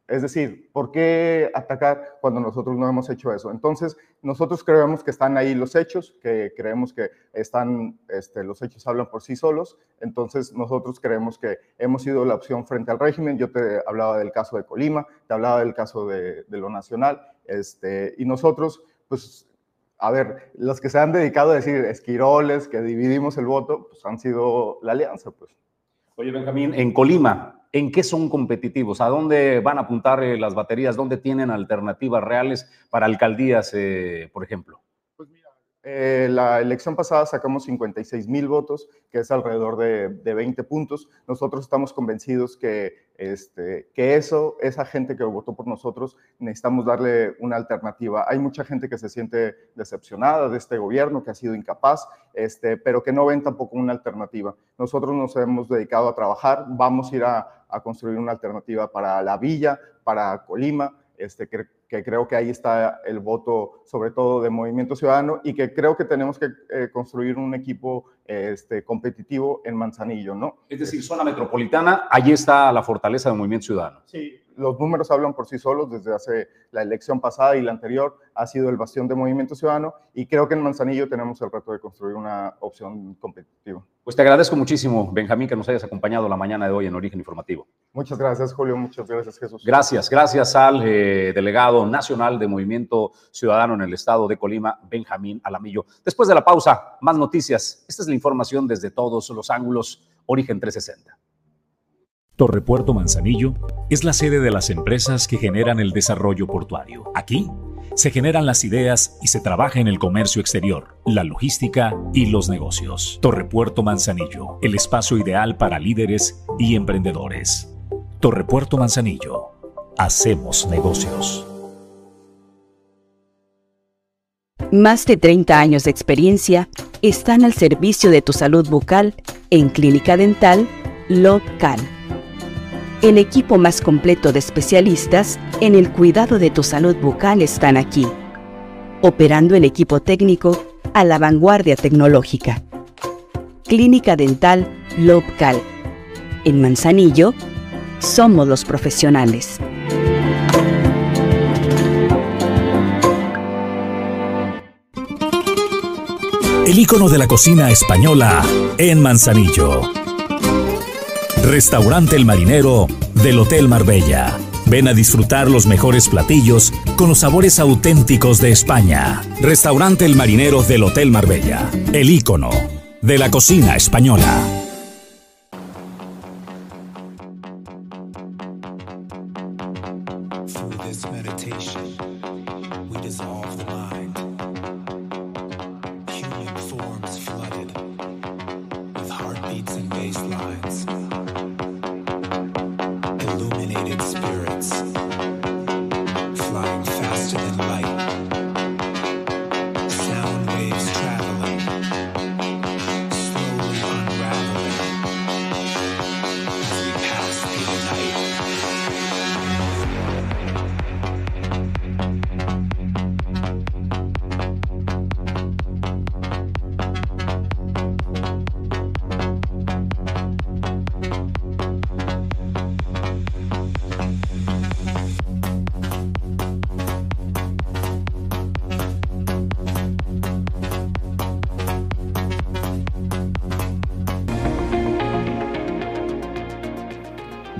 [SPEAKER 7] es decir, ¿por qué atacar cuando nosotros no hemos hecho eso? Entonces, nosotros creemos que están ahí los hechos, que creemos que están, este, los hechos hablan por sí solos. Entonces, nosotros creemos que hemos sido la opción frente al régimen. Yo te hablaba del caso de Colima, te hablaba del caso de, de lo nacional. Este, y nosotros, pues, a ver, los que se han dedicado a decir esquiroles, que dividimos el voto, pues han sido la alianza, pues.
[SPEAKER 1] Oye, Benjamín, en Colima, ¿En qué son competitivos? ¿A dónde van a apuntar eh, las baterías? ¿Dónde tienen alternativas reales para alcaldías, eh, por ejemplo?
[SPEAKER 7] Eh, la elección pasada sacamos 56 mil votos, que es alrededor de, de, 20 puntos. Nosotros estamos convencidos que, este, que eso, esa gente que votó por nosotros, necesitamos darle una alternativa. Hay mucha gente que se siente decepcionada de este gobierno, que ha sido incapaz, este, pero que no ven tampoco una alternativa. Nosotros nos hemos dedicado a trabajar, vamos a ir a a construir una alternativa para la villa, para Colima, este, que, que, creo que ahí está el voto, sobre todo de Movimiento Ciudadano, y que creo que tenemos que eh, construir un equipo este, competitivo en Manzanillo, ¿no?
[SPEAKER 1] Es decir, zona metropolitana, allí está la fortaleza del Movimiento Ciudadano.
[SPEAKER 7] Sí, los números hablan por sí solos desde hace la elección pasada y la anterior ha sido el bastión de Movimiento Ciudadano y creo que en Manzanillo tenemos el reto de construir una opción competitiva.
[SPEAKER 1] Pues te agradezco muchísimo, Benjamín, que nos hayas acompañado la mañana de hoy en Origen Informativo.
[SPEAKER 7] Muchas gracias, Julio. Muchas gracias, Jesús.
[SPEAKER 1] Gracias, gracias al eh, delegado nacional de Movimiento Ciudadano en el estado de Colima, Benjamín Alamillo. Después de la pausa, más noticias. Esta es la información desde todos los ángulos. Origen 360.
[SPEAKER 3] Torrepuerto Manzanillo es la sede de las empresas que generan el desarrollo portuario. Aquí se generan las ideas y se trabaja en el comercio exterior, la logística y los negocios. Torrepuerto Manzanillo, el espacio ideal para líderes y emprendedores. Torrepuerto Manzanillo, hacemos negocios.
[SPEAKER 4] Más de 30 años de experiencia están al servicio de tu salud bucal en Clínica Dental Local el equipo más completo de especialistas en el cuidado de tu salud bucal están aquí, operando el equipo técnico a la vanguardia tecnológica. Clínica Dental Local. En Manzanillo, somos los profesionales.
[SPEAKER 3] El icono de la cocina española en Manzanillo Restaurante El Marinero del Hotel Marbella. Ven a disfrutar los mejores platillos con los sabores auténticos de España. Restaurante El Marinero del Hotel Marbella. El ícono de la cocina española.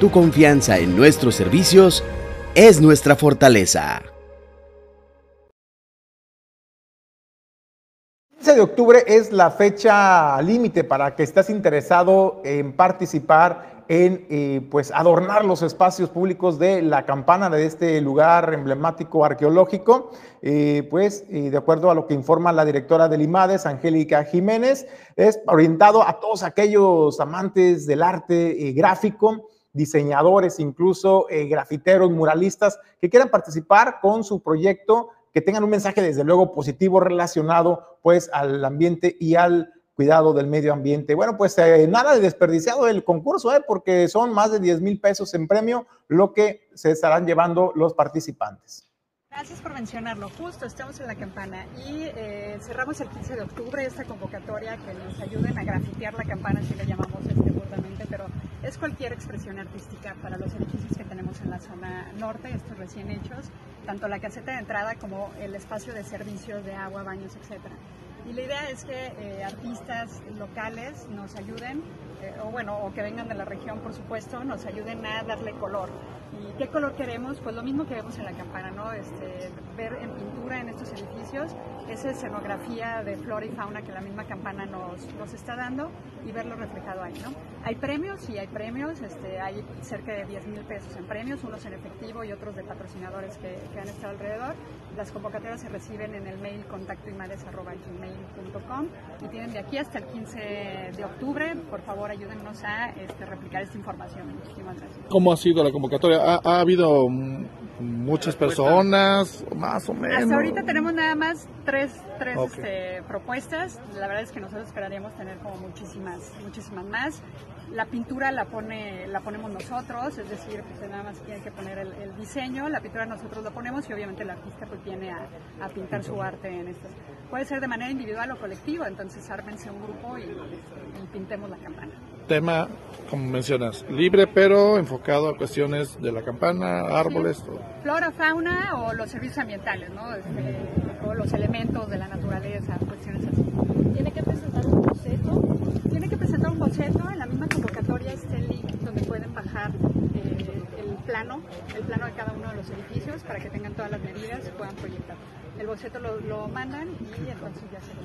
[SPEAKER 8] tu confianza en nuestros servicios es nuestra fortaleza.
[SPEAKER 2] El 15 de octubre es la fecha límite para que estés interesado en participar en eh, pues adornar los espacios públicos de la campana de este lugar emblemático arqueológico. Eh, pues de acuerdo a lo que informa la directora del IMADES, Angélica Jiménez, es orientado a todos aquellos amantes del arte eh, gráfico diseñadores, incluso eh, grafiteros, muralistas que quieran participar con su proyecto, que tengan un mensaje desde luego positivo relacionado pues al ambiente y al cuidado del medio ambiente. Bueno, pues eh, nada de desperdiciado el concurso, eh, porque son más de 10 mil pesos en premio lo que se estarán llevando los participantes.
[SPEAKER 9] Gracias por mencionarlo. Justo estamos en la campana y eh, cerramos el 15 de octubre esta convocatoria que nos ayuden a grafitear la campana, si le llamamos este burdamente, pero es cualquier expresión artística para los edificios que tenemos en la zona norte, estos recién hechos, tanto la caseta de entrada como el espacio de servicios de agua, baños, etcétera. Y la idea es que eh, artistas locales nos ayuden, eh, o bueno, o que vengan de la región, por supuesto, nos ayuden a darle color. ¿Y qué color queremos? Pues lo mismo que vemos en la campana, ¿no? Este, ver en pintura en estos edificios esa escenografía de flora y fauna que la misma campana nos, nos está dando y verlo reflejado ahí, ¿no? Hay premios, sí hay premios, este, hay cerca de 10 mil pesos en premios, unos en efectivo y otros de patrocinadores que, han estado alrededor. Las convocatorias se reciben en el mail contactoimades.com y tienen de aquí hasta el 15 de octubre. Por favor, ayúdennos a este, replicar esta información. Muchísimas gracias.
[SPEAKER 10] ¿Cómo ha sido la convocatoria? ¿Ha, ha habido muchas personas, más o menos.
[SPEAKER 9] Hasta ahorita tenemos nada más tres, tres este, propuestas. La verdad es que nosotros esperaríamos tener como muchísimas, muchísimas más. La pintura la pone, la ponemos nosotros, es decir, pues nada más tiene que poner el, diseño, la pintura nosotros la ponemos y obviamente el artista pues viene a, a pintar su arte en esto. Puede ser de manera individual o colectiva, entonces ármense un grupo y, y pintemos la campana
[SPEAKER 10] tema, como mencionas, libre pero enfocado a cuestiones de la campana, árboles, todo.
[SPEAKER 9] Flora, fauna o los servicios ambientales, ¿no? Este, o los elementos de la naturaleza, cuestiones así.
[SPEAKER 11] ¿Tiene que presentar un boceto?
[SPEAKER 9] Tiene que presentar un boceto, en la misma convocatoria está el link donde pueden bajar eh, el plano, el plano de cada uno de los edificios para que tengan todas las medidas y puedan proyectar. El boceto lo, lo mandan y entonces ya se lo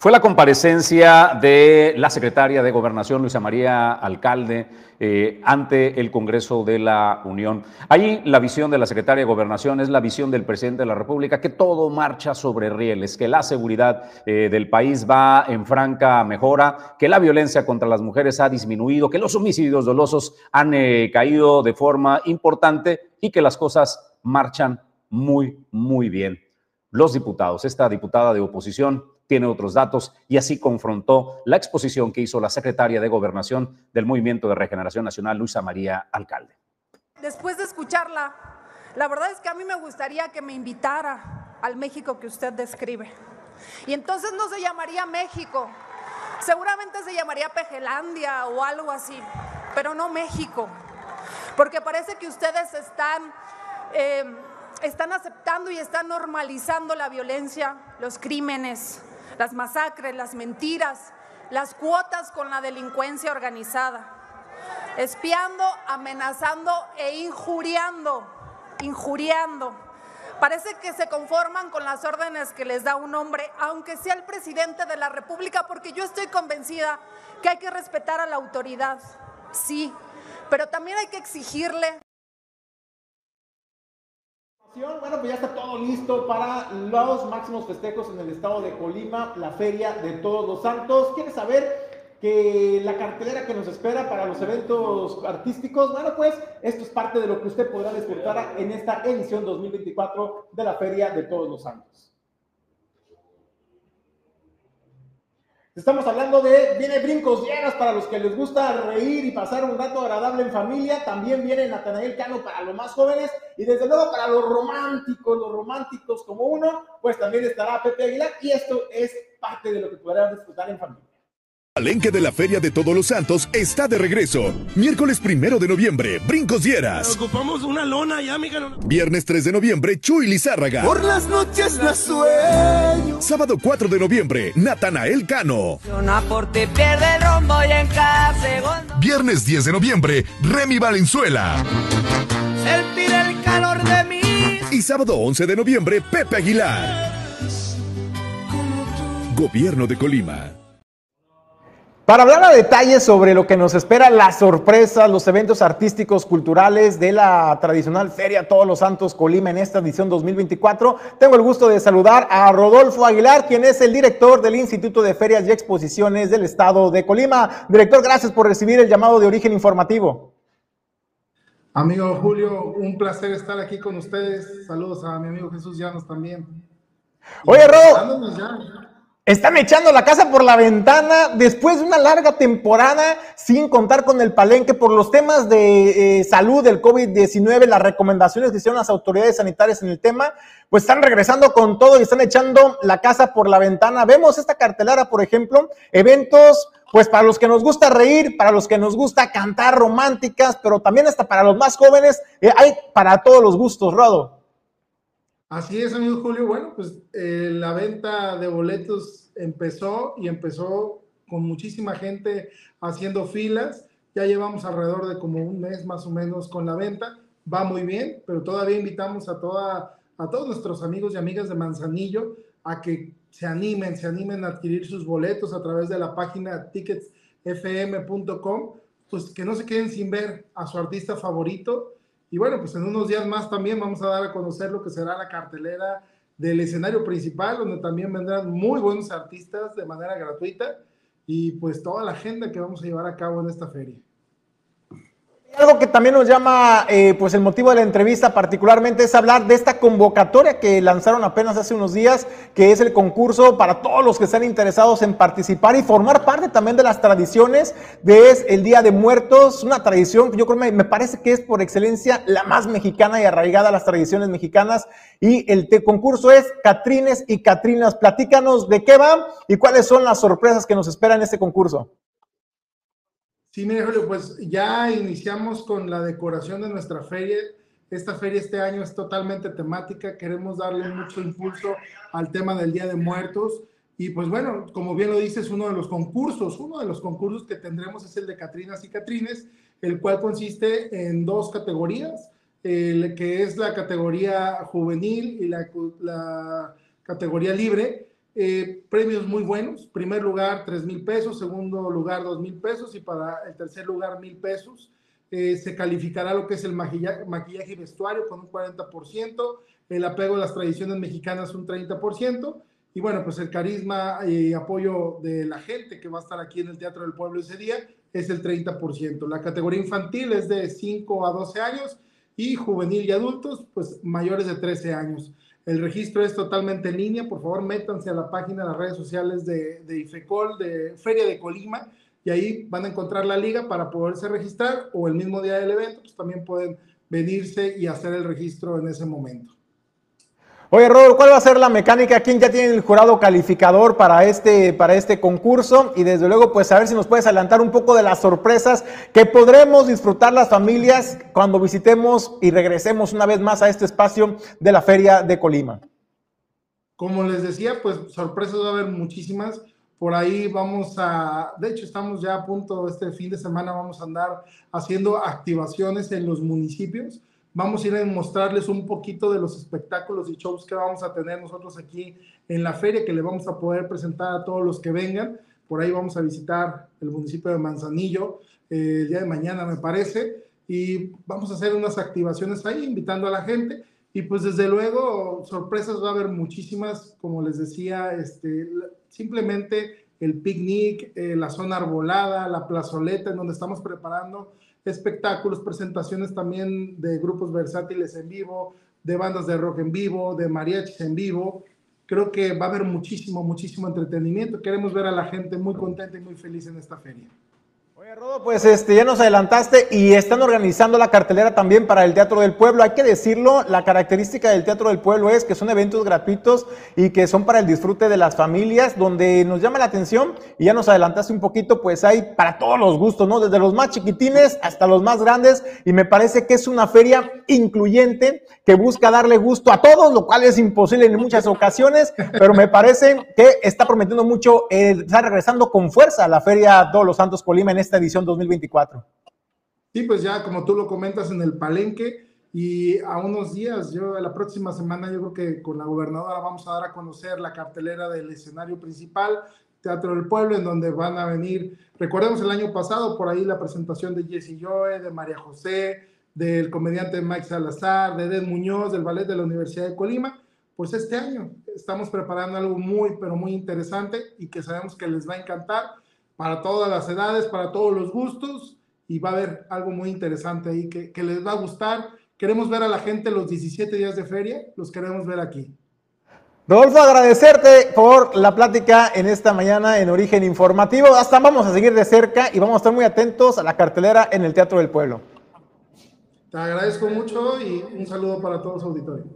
[SPEAKER 1] fue la comparecencia de la secretaria de Gobernación, Luisa María Alcalde, eh, ante el Congreso de la Unión. Ahí la visión de la secretaria de Gobernación es la visión del presidente de la República, que todo marcha sobre rieles, que la seguridad eh, del país va en franca mejora, que la violencia contra las mujeres ha disminuido, que los homicidios dolosos han eh, caído de forma importante y que las cosas marchan muy, muy bien. Los diputados, esta diputada de oposición, tiene otros datos y así confrontó la exposición que hizo la secretaria de Gobernación del Movimiento de Regeneración Nacional, Luisa María Alcalde.
[SPEAKER 12] Después de escucharla, la verdad es que a mí me gustaría que me invitara al México que usted describe. Y entonces no se llamaría México, seguramente se llamaría Pejelandia o algo así, pero no México, porque parece que ustedes están... Eh, están aceptando y están normalizando la violencia, los crímenes, las masacres, las mentiras, las cuotas con la delincuencia organizada, espiando, amenazando e injuriando, injuriando. Parece que se conforman con las órdenes que les da un hombre, aunque sea el presidente de la República, porque yo estoy convencida que hay que respetar a la autoridad, sí, pero también hay que exigirle
[SPEAKER 2] bueno, pues ya está todo listo para los máximos festejos en el estado de Colima, la Feria de Todos los Santos. ¿Quieres saber que la cartelera que nos espera para los eventos artísticos? Bueno, pues esto es parte de lo que usted podrá disfrutar en esta edición 2024 de la Feria de Todos los Santos. Estamos hablando de, viene Brincos Llenas para los que les gusta reír y pasar un rato agradable en familia. También viene Natanael Cano para los más jóvenes y desde luego para los románticos, los románticos como uno, pues también estará Pepe Aguilar y esto es parte de lo que podrán disfrutar en familia.
[SPEAKER 13] Palenque de la Feria de Todos los Santos está de regreso. Miércoles primero de noviembre, Brincos Dieras.
[SPEAKER 14] Ocupamos una lona ya, mija.
[SPEAKER 13] Viernes 3 de noviembre, Chuy Lizárraga.
[SPEAKER 14] Por las noches la sueño.
[SPEAKER 13] Sábado 4 de noviembre, Natanael Cano.
[SPEAKER 15] pierde el rombo y en
[SPEAKER 13] Viernes 10 de noviembre, Remy Valenzuela.
[SPEAKER 15] Sentir el calor de mí.
[SPEAKER 13] Y sábado 11 de noviembre, Pepe Aguilar. Gobierno de Colima.
[SPEAKER 2] Para hablar a detalle sobre lo que nos espera, las sorpresas, los eventos artísticos, culturales de la tradicional Feria Todos los Santos Colima en esta edición 2024, tengo el gusto de saludar a Rodolfo Aguilar, quien es el director del Instituto de Ferias y Exposiciones del Estado de Colima. Director, gracias por recibir el llamado de origen informativo.
[SPEAKER 16] Amigo Julio, un placer estar aquí con ustedes. Saludos a mi amigo Jesús Llanos también.
[SPEAKER 2] Oye, Rodolfo. Están echando la casa por la ventana después de una larga temporada sin contar con el palenque por los temas de eh, salud del COVID-19, las recomendaciones que hicieron las autoridades sanitarias en el tema, pues están regresando con todo y están echando la casa por la ventana. Vemos esta cartelera, por ejemplo, eventos, pues para los que nos gusta reír, para los que nos gusta cantar románticas, pero también hasta para los más jóvenes, eh, hay para todos los gustos, Rodo.
[SPEAKER 16] Así es, amigo Julio. Bueno, pues eh, la venta de boletos empezó y empezó con muchísima gente haciendo filas. Ya llevamos alrededor de como un mes más o menos con la venta. Va muy bien, pero todavía invitamos a, toda, a todos nuestros amigos y amigas de Manzanillo a que se animen, se animen a adquirir sus boletos a través de la página ticketsfm.com, pues que no se queden sin ver a su artista favorito y bueno, pues en unos días más también vamos a dar a conocer lo que será la cartelera del escenario principal, donde también vendrán muy buenos artistas de manera gratuita y pues toda la agenda que vamos a llevar a cabo en esta feria.
[SPEAKER 2] Algo que también nos llama, eh, pues el motivo de la entrevista particularmente es hablar de esta convocatoria que lanzaron apenas hace unos días, que es el concurso para todos los que están interesados en participar y formar parte también de las tradiciones de es el Día de Muertos, una tradición que yo creo me, me parece que es por excelencia la más mexicana y arraigada a las tradiciones mexicanas y el concurso es Catrines y Catrinas. Platícanos de qué va y cuáles son las sorpresas que nos esperan en este concurso.
[SPEAKER 16] Sí, mire, Julio, pues ya iniciamos con la decoración de nuestra feria. Esta feria este año es totalmente temática. Queremos darle mucho impulso al tema del Día de Muertos. Y pues bueno, como bien lo dices, uno de los concursos, uno de los concursos que tendremos es el de Catrinas y Catrines, el cual consiste en dos categorías, el que es la categoría juvenil y la, la categoría libre eh, premios muy buenos. Primer lugar, 3 mil pesos. Segundo lugar, 2 mil pesos. Y para el tercer lugar, mil pesos. Eh, se calificará lo que es el maquillaje, y vestuario con un 40%. El apego a las tradiciones mexicanas, un 30%. Y bueno, pues el carisma y apoyo de la gente que va a estar aquí en el Teatro del Pueblo ese día es el 30%. La categoría infantil es de 5 a 12 años y juvenil y adultos, pues mayores de 13 años. El registro es totalmente en línea. Por favor, métanse a la página de las redes sociales de, de IFECOL, de Feria de Colima, y ahí van a encontrar la liga para poderse registrar o el mismo día del evento, pues también pueden venirse y hacer el registro en ese momento.
[SPEAKER 2] Oye, Rodolfo, ¿cuál va a ser la mecánica? ¿Quién ya tiene el jurado calificador para este, para este concurso? Y desde luego, pues a ver si nos puedes adelantar un poco de las sorpresas que podremos disfrutar las familias cuando visitemos y regresemos una vez más a este espacio de la Feria de Colima.
[SPEAKER 16] Como les decía, pues sorpresas va a haber muchísimas. Por ahí vamos a, de hecho estamos ya a punto, este fin de semana vamos a andar haciendo activaciones en los municipios Vamos a ir a mostrarles un poquito de los espectáculos y shows que vamos a tener nosotros aquí en la feria, que le vamos a poder presentar a todos los que vengan. Por ahí vamos a visitar el municipio de Manzanillo eh, el día de mañana, me parece, y vamos a hacer unas activaciones ahí, invitando a la gente. Y pues desde luego, sorpresas va a haber muchísimas, como les decía, este, simplemente el picnic, eh, la zona arbolada, la plazoleta en donde estamos preparando espectáculos, presentaciones también de grupos versátiles en vivo, de bandas de rock en vivo, de mariachis en vivo. Creo que va a haber muchísimo, muchísimo entretenimiento. Queremos ver a la gente muy contenta y muy feliz en esta feria.
[SPEAKER 2] Rodo, pues este, ya nos adelantaste y están organizando la cartelera también para el Teatro del Pueblo. Hay que decirlo, la característica del Teatro del Pueblo es que son eventos gratuitos y que son para el disfrute de las familias, donde nos llama la atención y ya nos adelantaste un poquito, pues hay para todos los gustos, ¿no? Desde los más chiquitines hasta los más grandes y me parece que es una feria incluyente que busca darle gusto a todos, lo cual es imposible en muchas ocasiones, pero me parece que está prometiendo mucho, eh, está regresando con fuerza a la Feria Todos los Santos Colima en esta edición 2024.
[SPEAKER 16] Sí, pues ya como tú lo comentas en el palenque y a unos días, yo la próxima semana yo creo que con la gobernadora vamos a dar a conocer la cartelera del escenario principal, Teatro del Pueblo, en donde van a venir, recordemos el año pasado, por ahí la presentación de Jesse Joe, de María José, del comediante Mike Salazar, de Ed Muñoz, del ballet de la Universidad de Colima, pues este año estamos preparando algo muy, pero muy interesante y que sabemos que les va a encantar para todas las edades, para todos los gustos, y va a haber algo muy interesante ahí que, que les va a gustar. Queremos ver a la gente los 17 días de feria, los queremos ver aquí.
[SPEAKER 2] Rodolfo, agradecerte por la plática en esta mañana en Origen Informativo. Hasta vamos a seguir de cerca y vamos a estar muy atentos a la cartelera en el Teatro del Pueblo.
[SPEAKER 16] Te agradezco mucho y un saludo para todos los auditores.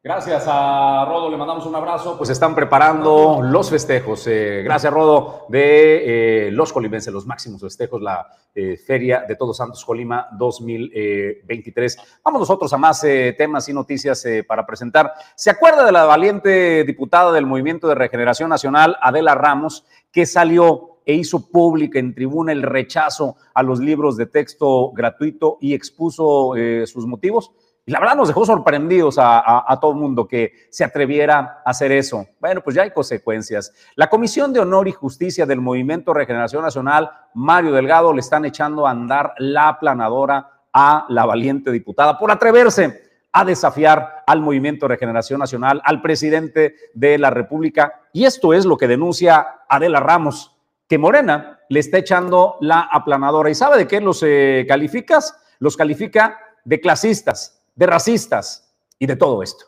[SPEAKER 1] Gracias a Rodo, le mandamos un abrazo. Pues están preparando los festejos. Eh, gracias, Rodo, de eh, los colimenses, los máximos festejos, la eh, Feria de Todos Santos Colima 2023. Vamos nosotros a más temas y noticias para presentar. ¿Se acuerda de la valiente diputada del Movimiento de Regeneración Nacional, Adela Ramos, que salió e hizo pública en tribuna el rechazo a los libros de texto gratuito y expuso sus motivos? Y la verdad nos dejó sorprendidos a, todo el mundo que se atreviera a hacer eso. Bueno, pues ya hay consecuencias. La Comisión de Honor y Justicia del Movimiento Regeneración Nacional, Mario Delgado, le están echando a andar la planadora a la valiente diputada por atreverse a desafiar al Movimiento Regeneración Nacional, al presidente de la República. Y esto es lo que denuncia Adela Ramos, que Morena le está echando la aplanadora. ¿Y sabe de qué los eh, calificas? Los califica de clasistas, de racistas y de todo esto.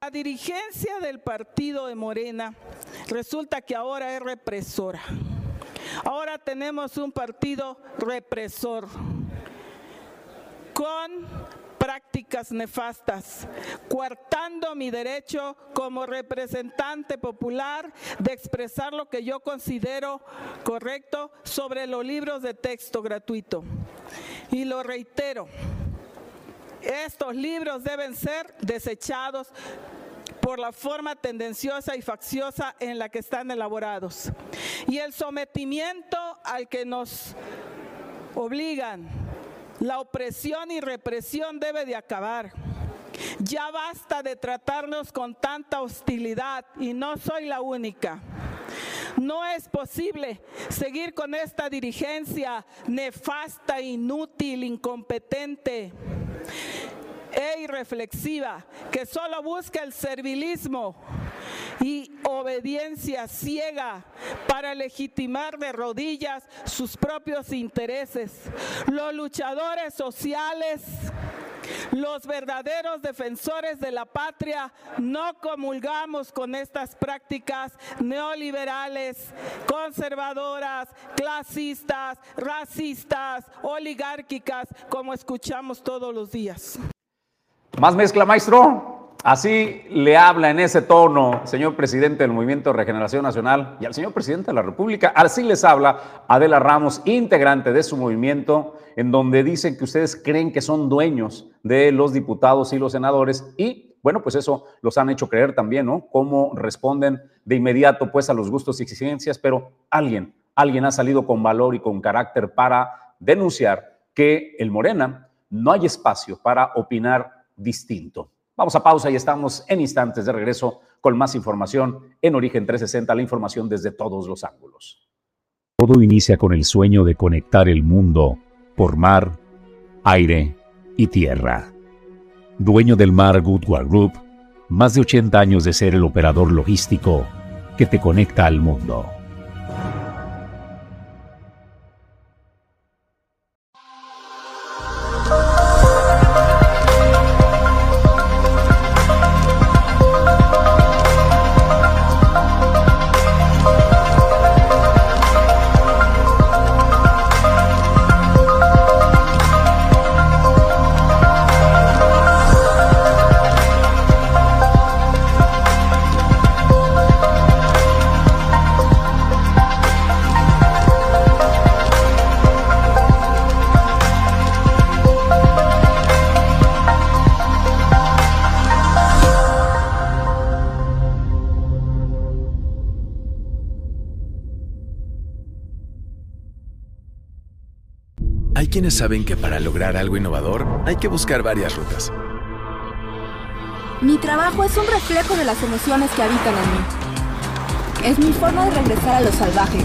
[SPEAKER 17] La dirigencia del partido de Morena resulta que ahora es represora. Ahora tenemos un partido represor con prácticas nefastas, coartando mi derecho como representante popular de expresar lo que yo considero correcto sobre los libros de texto gratuito. Y lo reitero, estos libros deben ser desechados por la forma tendenciosa y facciosa en la que están elaborados. Y el sometimiento al que nos obligan, la opresión y represión debe de acabar. Ya basta de tratarnos con tanta hostilidad y no soy la única. No es posible seguir con esta dirigencia nefasta, inútil, incompetente e irreflexiva que solo busca el servilismo y obediencia ciega para legitimar de rodillas sus propios intereses. Los luchadores sociales los verdaderos defensores de la patria no comulgamos con estas prácticas neoliberales, conservadoras, clasistas, racistas, oligárquicas, como escuchamos todos los días.
[SPEAKER 1] Más mezcla, maestro. Así le habla en ese tono, señor presidente del Movimiento Regeneración Nacional y al señor presidente de la República. Así les habla Adela Ramos, integrante de su movimiento, en donde dicen que ustedes creen que son dueños de los diputados y los senadores y bueno, pues eso los han hecho creer también, ¿no? Cómo responden de inmediato pues a los gustos y exigencias, pero alguien, alguien ha salido con valor y con carácter para denunciar que el Morena no hay espacio para opinar distinto. Vamos a pausa y estamos en instantes de regreso con más información en Origen 360, la información desde todos los ángulos.
[SPEAKER 3] Todo inicia con el sueño de conectar el mundo por mar, aire y tierra. Dueño del mar Goodward Group, más de 80 años de ser el operador logístico que te conecta al mundo.
[SPEAKER 18] Saben que para lograr algo innovador hay que buscar varias rutas.
[SPEAKER 19] Mi trabajo es un reflejo de las emociones que habitan en mí. Es mi forma de regresar a lo salvaje.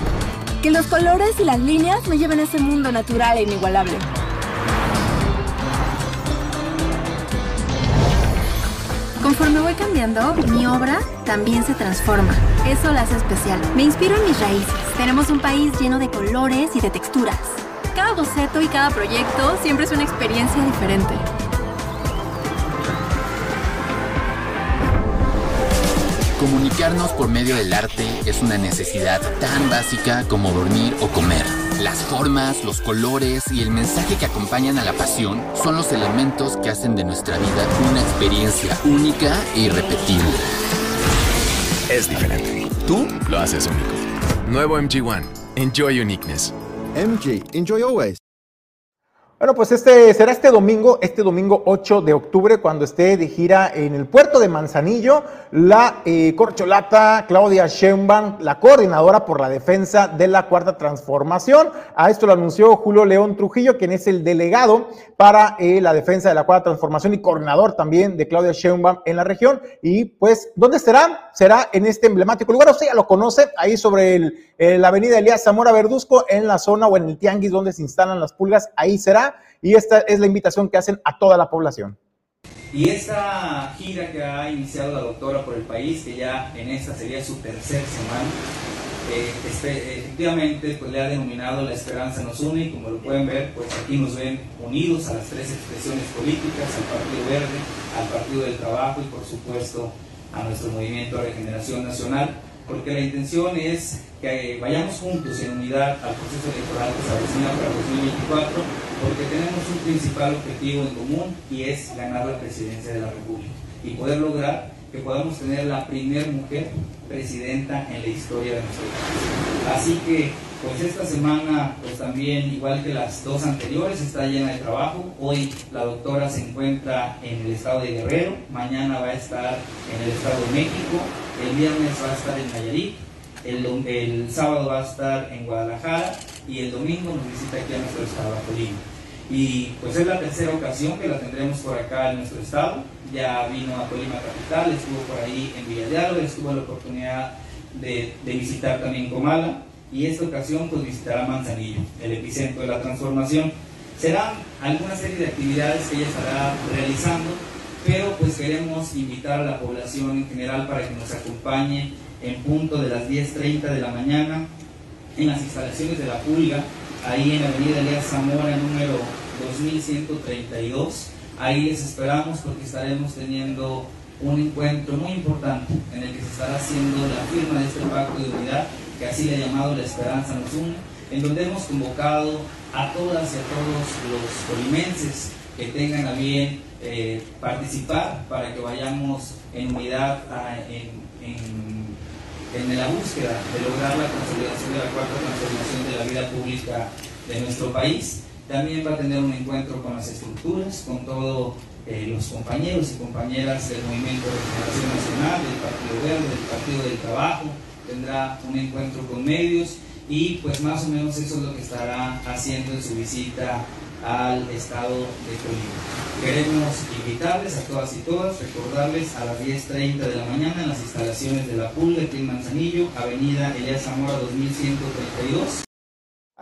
[SPEAKER 19] Que los colores y las líneas me lleven a ese mundo natural e inigualable. Conforme voy cambiando, mi obra también se transforma. Eso la hace especial. Me inspiro en mis raíces. Tenemos un país lleno de colores y de texturas. Cada boceto y cada proyecto siempre es una experiencia diferente.
[SPEAKER 20] Comunicarnos por medio del arte es una necesidad tan básica como dormir o comer. Las formas, los colores y el mensaje que acompañan a la pasión son los elementos que hacen de nuestra vida una experiencia única e irrepetible.
[SPEAKER 18] Es diferente. Tú lo haces único. Nuevo MG1. Enjoy uniqueness.
[SPEAKER 21] MG, enjoy always.
[SPEAKER 2] Bueno, pues este será este domingo, este domingo 8 de octubre, cuando esté de gira en el puerto de Manzanillo, la eh, corcholata Claudia Sheinbaum, la coordinadora por la defensa de la cuarta transformación. A esto lo anunció Julio León Trujillo, quien es el delegado para eh, la defensa de la cuarta transformación y coordinador también de Claudia Sheinbaum en la región. Y pues, ¿dónde será? Será en este emblemático lugar, sea, ya lo conoce, ahí sobre el, eh, la avenida Elías Zamora Verduzco, en la zona o en el tianguis donde se instalan las pulgas, ahí será y esta es la invitación que hacen a toda la población.
[SPEAKER 22] Y esta gira que ha iniciado la doctora por el país, que ya en esta sería su tercera semana, eh, este, efectivamente pues le ha denominado La Esperanza nos une y como lo pueden ver, pues aquí nos ven unidos a las tres expresiones políticas, al Partido Verde, al Partido del Trabajo y por supuesto a nuestro Movimiento de Regeneración Nacional, porque la intención es que vayamos juntos en unidad al proceso electoral que se avecina para 2024, porque tenemos un principal objetivo en común y es ganar la presidencia de la República y poder lograr que podamos tener la primera mujer presidenta en la historia de nuestro país. Así que, pues esta semana, pues también, igual que las dos anteriores, está llena de trabajo. Hoy la doctora se encuentra en el estado de Guerrero, mañana va a estar en el estado de México, el viernes va a estar en Nayarit, el, el sábado va a estar en Guadalajara y el domingo nos visita aquí a nuestro estado, de Colima. Y pues es la tercera ocasión que la tendremos por acá en nuestro estado. Ya vino a Colima Capital, estuvo por ahí en Villa de estuvo la oportunidad de, de, visitar también Comala y esta ocasión pues visitará Manzanillo, el epicentro de la transformación. Serán alguna serie de actividades que ella estará realizando, pero pues queremos invitar a la población en general para que nos acompañe en punto de las 10.30 de la mañana en las instalaciones de la Pulga, ahí en la Avenida Elías Zamora, número 2132. Ahí les esperamos porque estaremos teniendo un encuentro muy importante en el que se estará haciendo la firma de este pacto de unidad, que así le ha llamado La Esperanza nos une, en donde hemos convocado a todas y a todos los colimenses que tengan a bien eh, participar para que vayamos en unidad a, en, en en la búsqueda de lograr la consolidación de la cuarta transformación de la vida pública de nuestro país. También va a tener un encuentro con las estructuras, con todos eh, los compañeros y compañeras del Movimiento de Regeneración Nacional, del Partido Verde, del Partido del Trabajo. Tendrá un encuentro con medios y pues más o menos eso es lo que estará haciendo en su visita al estado de Colima. Queremos invitarles a todas y todas, recordarles a las 10.30 de la mañana en las instalaciones de la Pulga, aquí en Manzanillo, Avenida Elías Zamora 2132.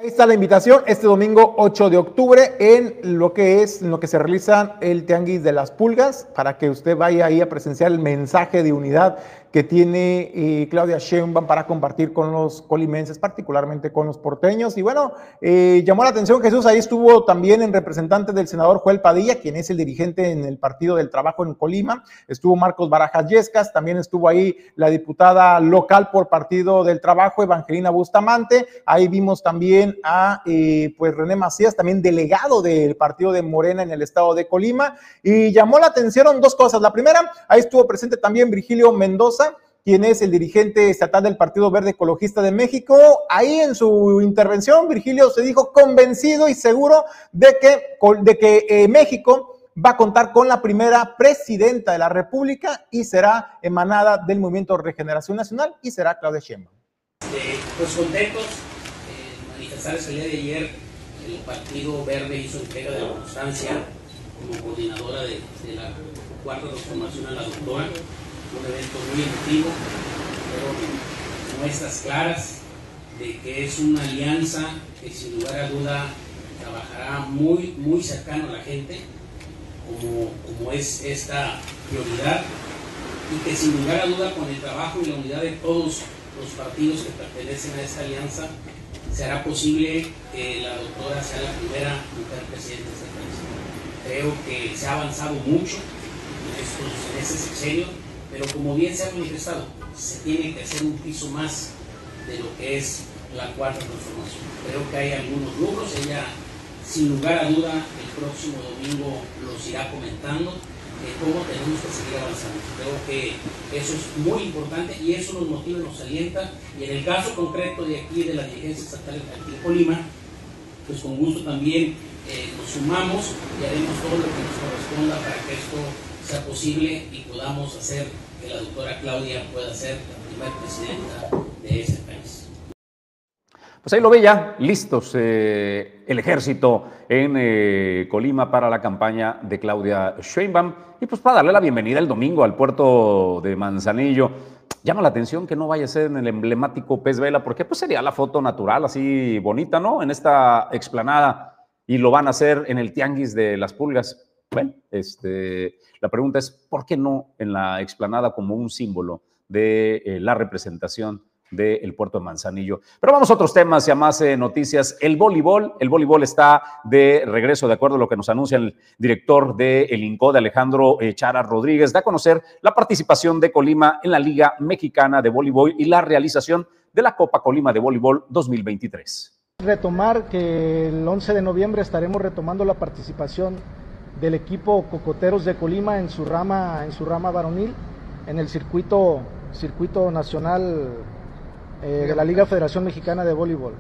[SPEAKER 2] Ahí está la invitación este domingo 8 de octubre en lo que es en lo que se realiza el Tianguis de las Pulgas para que usted vaya ahí a presenciar el mensaje de unidad que tiene eh, Claudia Sheinbaum para compartir con los colimenses, particularmente con los porteños. Y bueno, eh, llamó la atención Jesús, ahí estuvo también en representante del senador Joel Padilla, quien es el dirigente en el Partido del Trabajo en Colima. Estuvo Marcos Barajas Yescas, también estuvo ahí la diputada local por Partido del Trabajo, Evangelina Bustamante. Ahí vimos también a eh, pues René Macías, también delegado del Partido de Morena en el estado de Colima. Y llamó la atención dos cosas. La primera, ahí estuvo presente también Virgilio Mendoza quien es el dirigente estatal del Partido Verde Ecologista de México. Ahí en su intervención, Virgilio se dijo convencido y seguro de que, de que eh, México va a contar con la primera presidenta de la República y será emanada del Movimiento Regeneración Nacional y será Claudia Sheinbaum.
[SPEAKER 23] Eh, pues contentos, eh, manifestarles el de ayer, el Partido Verde hizo entrega de la constancia como coordinadora de, de la cuarta transformación a la doctora un evento muy emotivo, pero muestras claras de que es una alianza que sin lugar a duda trabajará muy, muy cercano a la gente, como, como es esta prioridad, y que sin lugar a duda con el trabajo y la unidad de todos los partidos que pertenecen a esta alianza, será posible que la doctora sea la primera mujer presidenta de este país. Creo que se ha avanzado mucho en, estos, en este sexenio pero como bien se ha manifestado, se tiene que hacer un piso más de lo que es la cuarta transformación. Creo que hay algunos logros, ella sin lugar a duda el próximo domingo los irá comentando de cómo tenemos que seguir avanzando. Creo que eso es muy importante y eso nos motiva, nos alienta y en el caso concreto de aquí de la dirigencia estatal en Colima, pues con gusto también eh, nos sumamos y haremos todo lo que nos corresponda para que esto sea posible y podamos hacer que la doctora Claudia pueda ser la primera presidenta de ese país.
[SPEAKER 1] Pues ahí lo ve ya, listos eh, el ejército en eh, Colima para la campaña de Claudia Sheinbaum. Y pues para darle la bienvenida el domingo al puerto de Manzanillo. Llama la atención que no vaya a ser en el emblemático Pez Vela, porque pues sería la foto natural, así bonita, ¿no? En esta explanada. Y lo van a hacer en el Tianguis de las Pulgas. Bueno, este, la pregunta es, ¿por qué no en la explanada como un símbolo de eh, la representación del puerto de Manzanillo. Pero vamos a otros temas y a más eh, noticias. El voleibol, el voleibol está de regreso, de acuerdo a lo que nos anuncia el director del de INCO, de Alejandro eh, Chara Rodríguez, da a conocer la participación de Colima en la Liga Mexicana de Voleibol y la realización de la Copa Colima de Voleibol 2023
[SPEAKER 24] retomar que el 11 de noviembre estaremos retomando la participación del equipo Cocoteros de Colima en su rama, en su rama varonil, en el circuito, circuito nacional eh, de la Liga Federación Mexicana de Voleibol,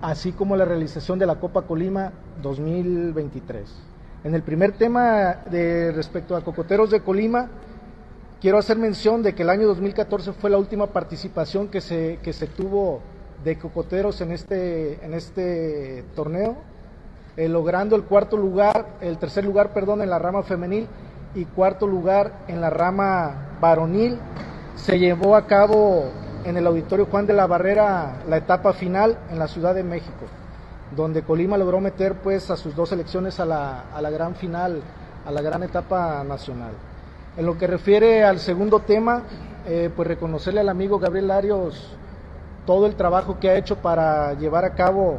[SPEAKER 24] así como la realización de la Copa Colima 2023. En el primer tema de respecto a Cocoteros de Colima, quiero hacer mención de que el año 2014 fue la última participación que se, que se tuvo de Cocoteros en este, en este torneo eh, logrando el cuarto lugar, el tercer lugar, perdón, en la rama femenil y cuarto lugar en la rama varonil. Se llevó a cabo en el Auditorio Juan de la Barrera la etapa final en la Ciudad de México, donde Colima logró meter pues a sus dos selecciones a la, a la gran final, a la gran etapa nacional. En lo que refiere al segundo tema, eh, pues reconocerle al amigo Gabriel Arios todo el trabajo que ha hecho para llevar a cabo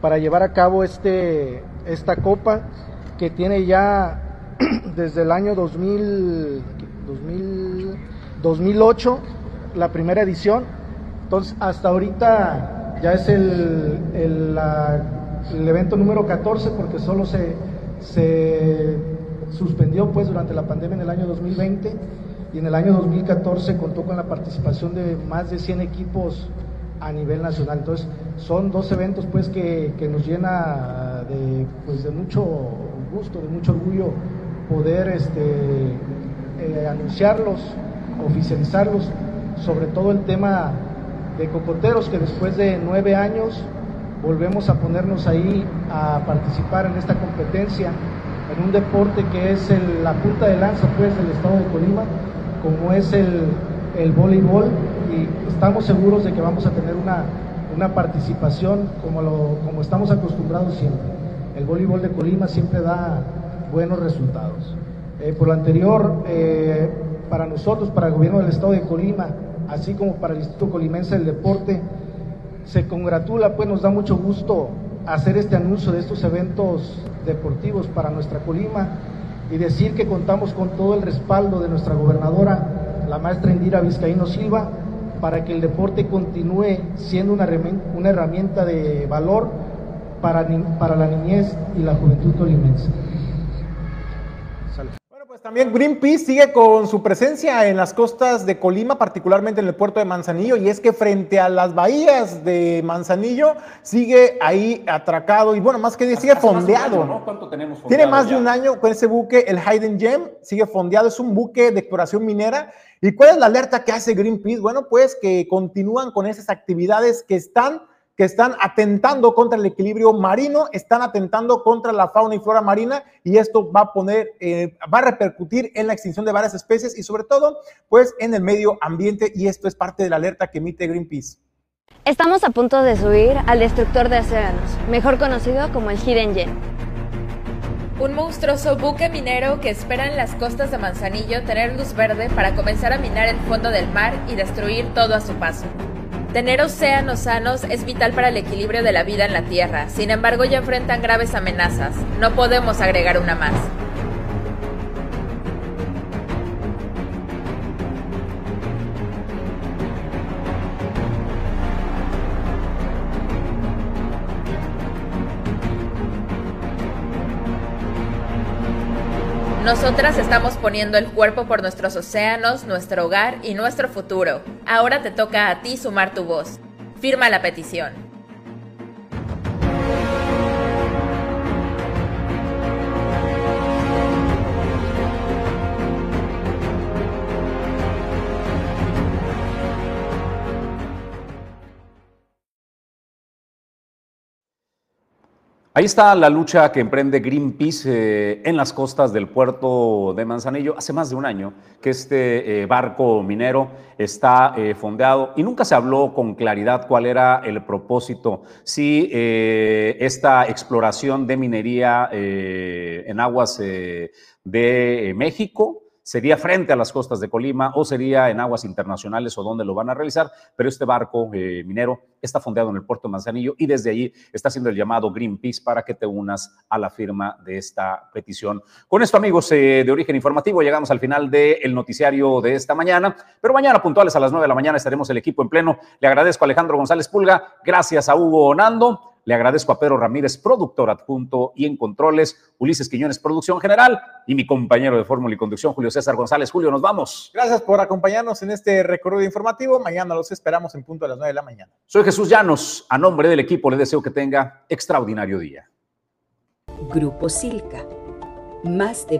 [SPEAKER 24] para llevar a cabo este, esta copa que tiene ya <clears throat> desde el año 2000, 2008 la primera edición. Entonces, hasta ahorita ya es el, el, el evento número 14 porque solo se, se suspendió pues durante la pandemia en el año 2020 y en el año 2014 contó con la participación de más de 100 equipos a nivel nacional. Entonces, son dos eventos pues que, que nos llena de, pues, de mucho gusto, de mucho orgullo poder este, eh, anunciarlos, oficializarlos, sobre todo el tema de cocoteros, que después de nueve años volvemos a ponernos ahí a participar en esta competencia, en un deporte que es la punta de lanza pues del estado de Colima, como es el, el voleibol y estamos seguros de que vamos a tener una, una participación como, lo, como estamos acostumbrados siempre. El voleibol de Colima siempre da buenos resultados. Eh, por lo anterior, eh, para nosotros, para el gobierno del estado de Colima, así como para el Instituto Colimense del Deporte, se congratula, pues nos da mucho gusto hacer este anuncio de estos eventos deportivos para nuestra Colima y decir que contamos con todo el respaldo de nuestra gobernadora la maestra Indira Vizcaíno Silva, para que el deporte continúe siendo una, una herramienta de valor para, para la niñez y la juventud tolimense.
[SPEAKER 2] Pues también Greenpeace sigue con su presencia en las costas de Colima, particularmente en el puerto de Manzanillo, y es que frente a las bahías de Manzanillo sigue ahí atracado y bueno, más que sigue fondeado.
[SPEAKER 1] ¿no? ¿Cuánto tenemos
[SPEAKER 2] fondeado Tiene más de un año con ese buque, el Hayden Gem, sigue fondeado, es un buque de exploración minera. ¿Y cuál es la alerta que hace Greenpeace? Bueno, pues que continúan con esas actividades que están que están atentando contra el equilibrio marino, están atentando contra la fauna y flora marina y esto va a poner, eh, va a repercutir en la extinción de varias especies y sobre todo, pues en el medio ambiente y esto es parte de la alerta que emite Greenpeace.
[SPEAKER 25] Estamos a punto de subir al destructor de océanos, mejor conocido como el Hidden Gem.
[SPEAKER 26] Un monstruoso buque minero que espera en las costas de Manzanillo tener luz verde para comenzar a minar el fondo del mar y destruir todo a su paso. Tener océanos sanos es vital para el equilibrio de la vida en la Tierra, sin embargo ya enfrentan graves amenazas. No podemos agregar una más. Nosotras estamos poniendo el cuerpo por nuestros océanos, nuestro hogar y nuestro futuro. Ahora te toca a ti sumar tu voz. Firma la petición.
[SPEAKER 1] Ahí está la lucha que emprende Greenpeace eh, en las costas del puerto de Manzanillo. Hace más de un año que este eh, barco minero está eh, fondeado y nunca se habló con claridad cuál era el propósito, si esta exploración de minería en aguas de México sería frente a las costas de Colima o sería en aguas internacionales o donde lo van a realizar, pero este barco eh, minero está fondeado en el puerto de Manzanillo y desde allí está haciendo el llamado Greenpeace para que te unas a la firma de esta petición. Con esto, amigos eh, de Origen Informativo, llegamos al final del noticiario de esta mañana, pero mañana puntuales a las 9 de la mañana estaremos el equipo en pleno. Le agradezco a Alejandro González Pulga, gracias a Hugo Nando. Le agradezco a Pedro Ramírez, productor adjunto y en controles, Ulises Quiñones, producción general, y mi compañero de fórmula y conducción, Julio César González. Julio, nos vamos.
[SPEAKER 2] Gracias por acompañarnos en este recorrido informativo. Mañana los esperamos en punto a las 9 de la mañana.
[SPEAKER 1] Soy Jesús Llanos. A nombre del equipo le deseo que tenga extraordinario día.
[SPEAKER 27] Grupo Silca. Más de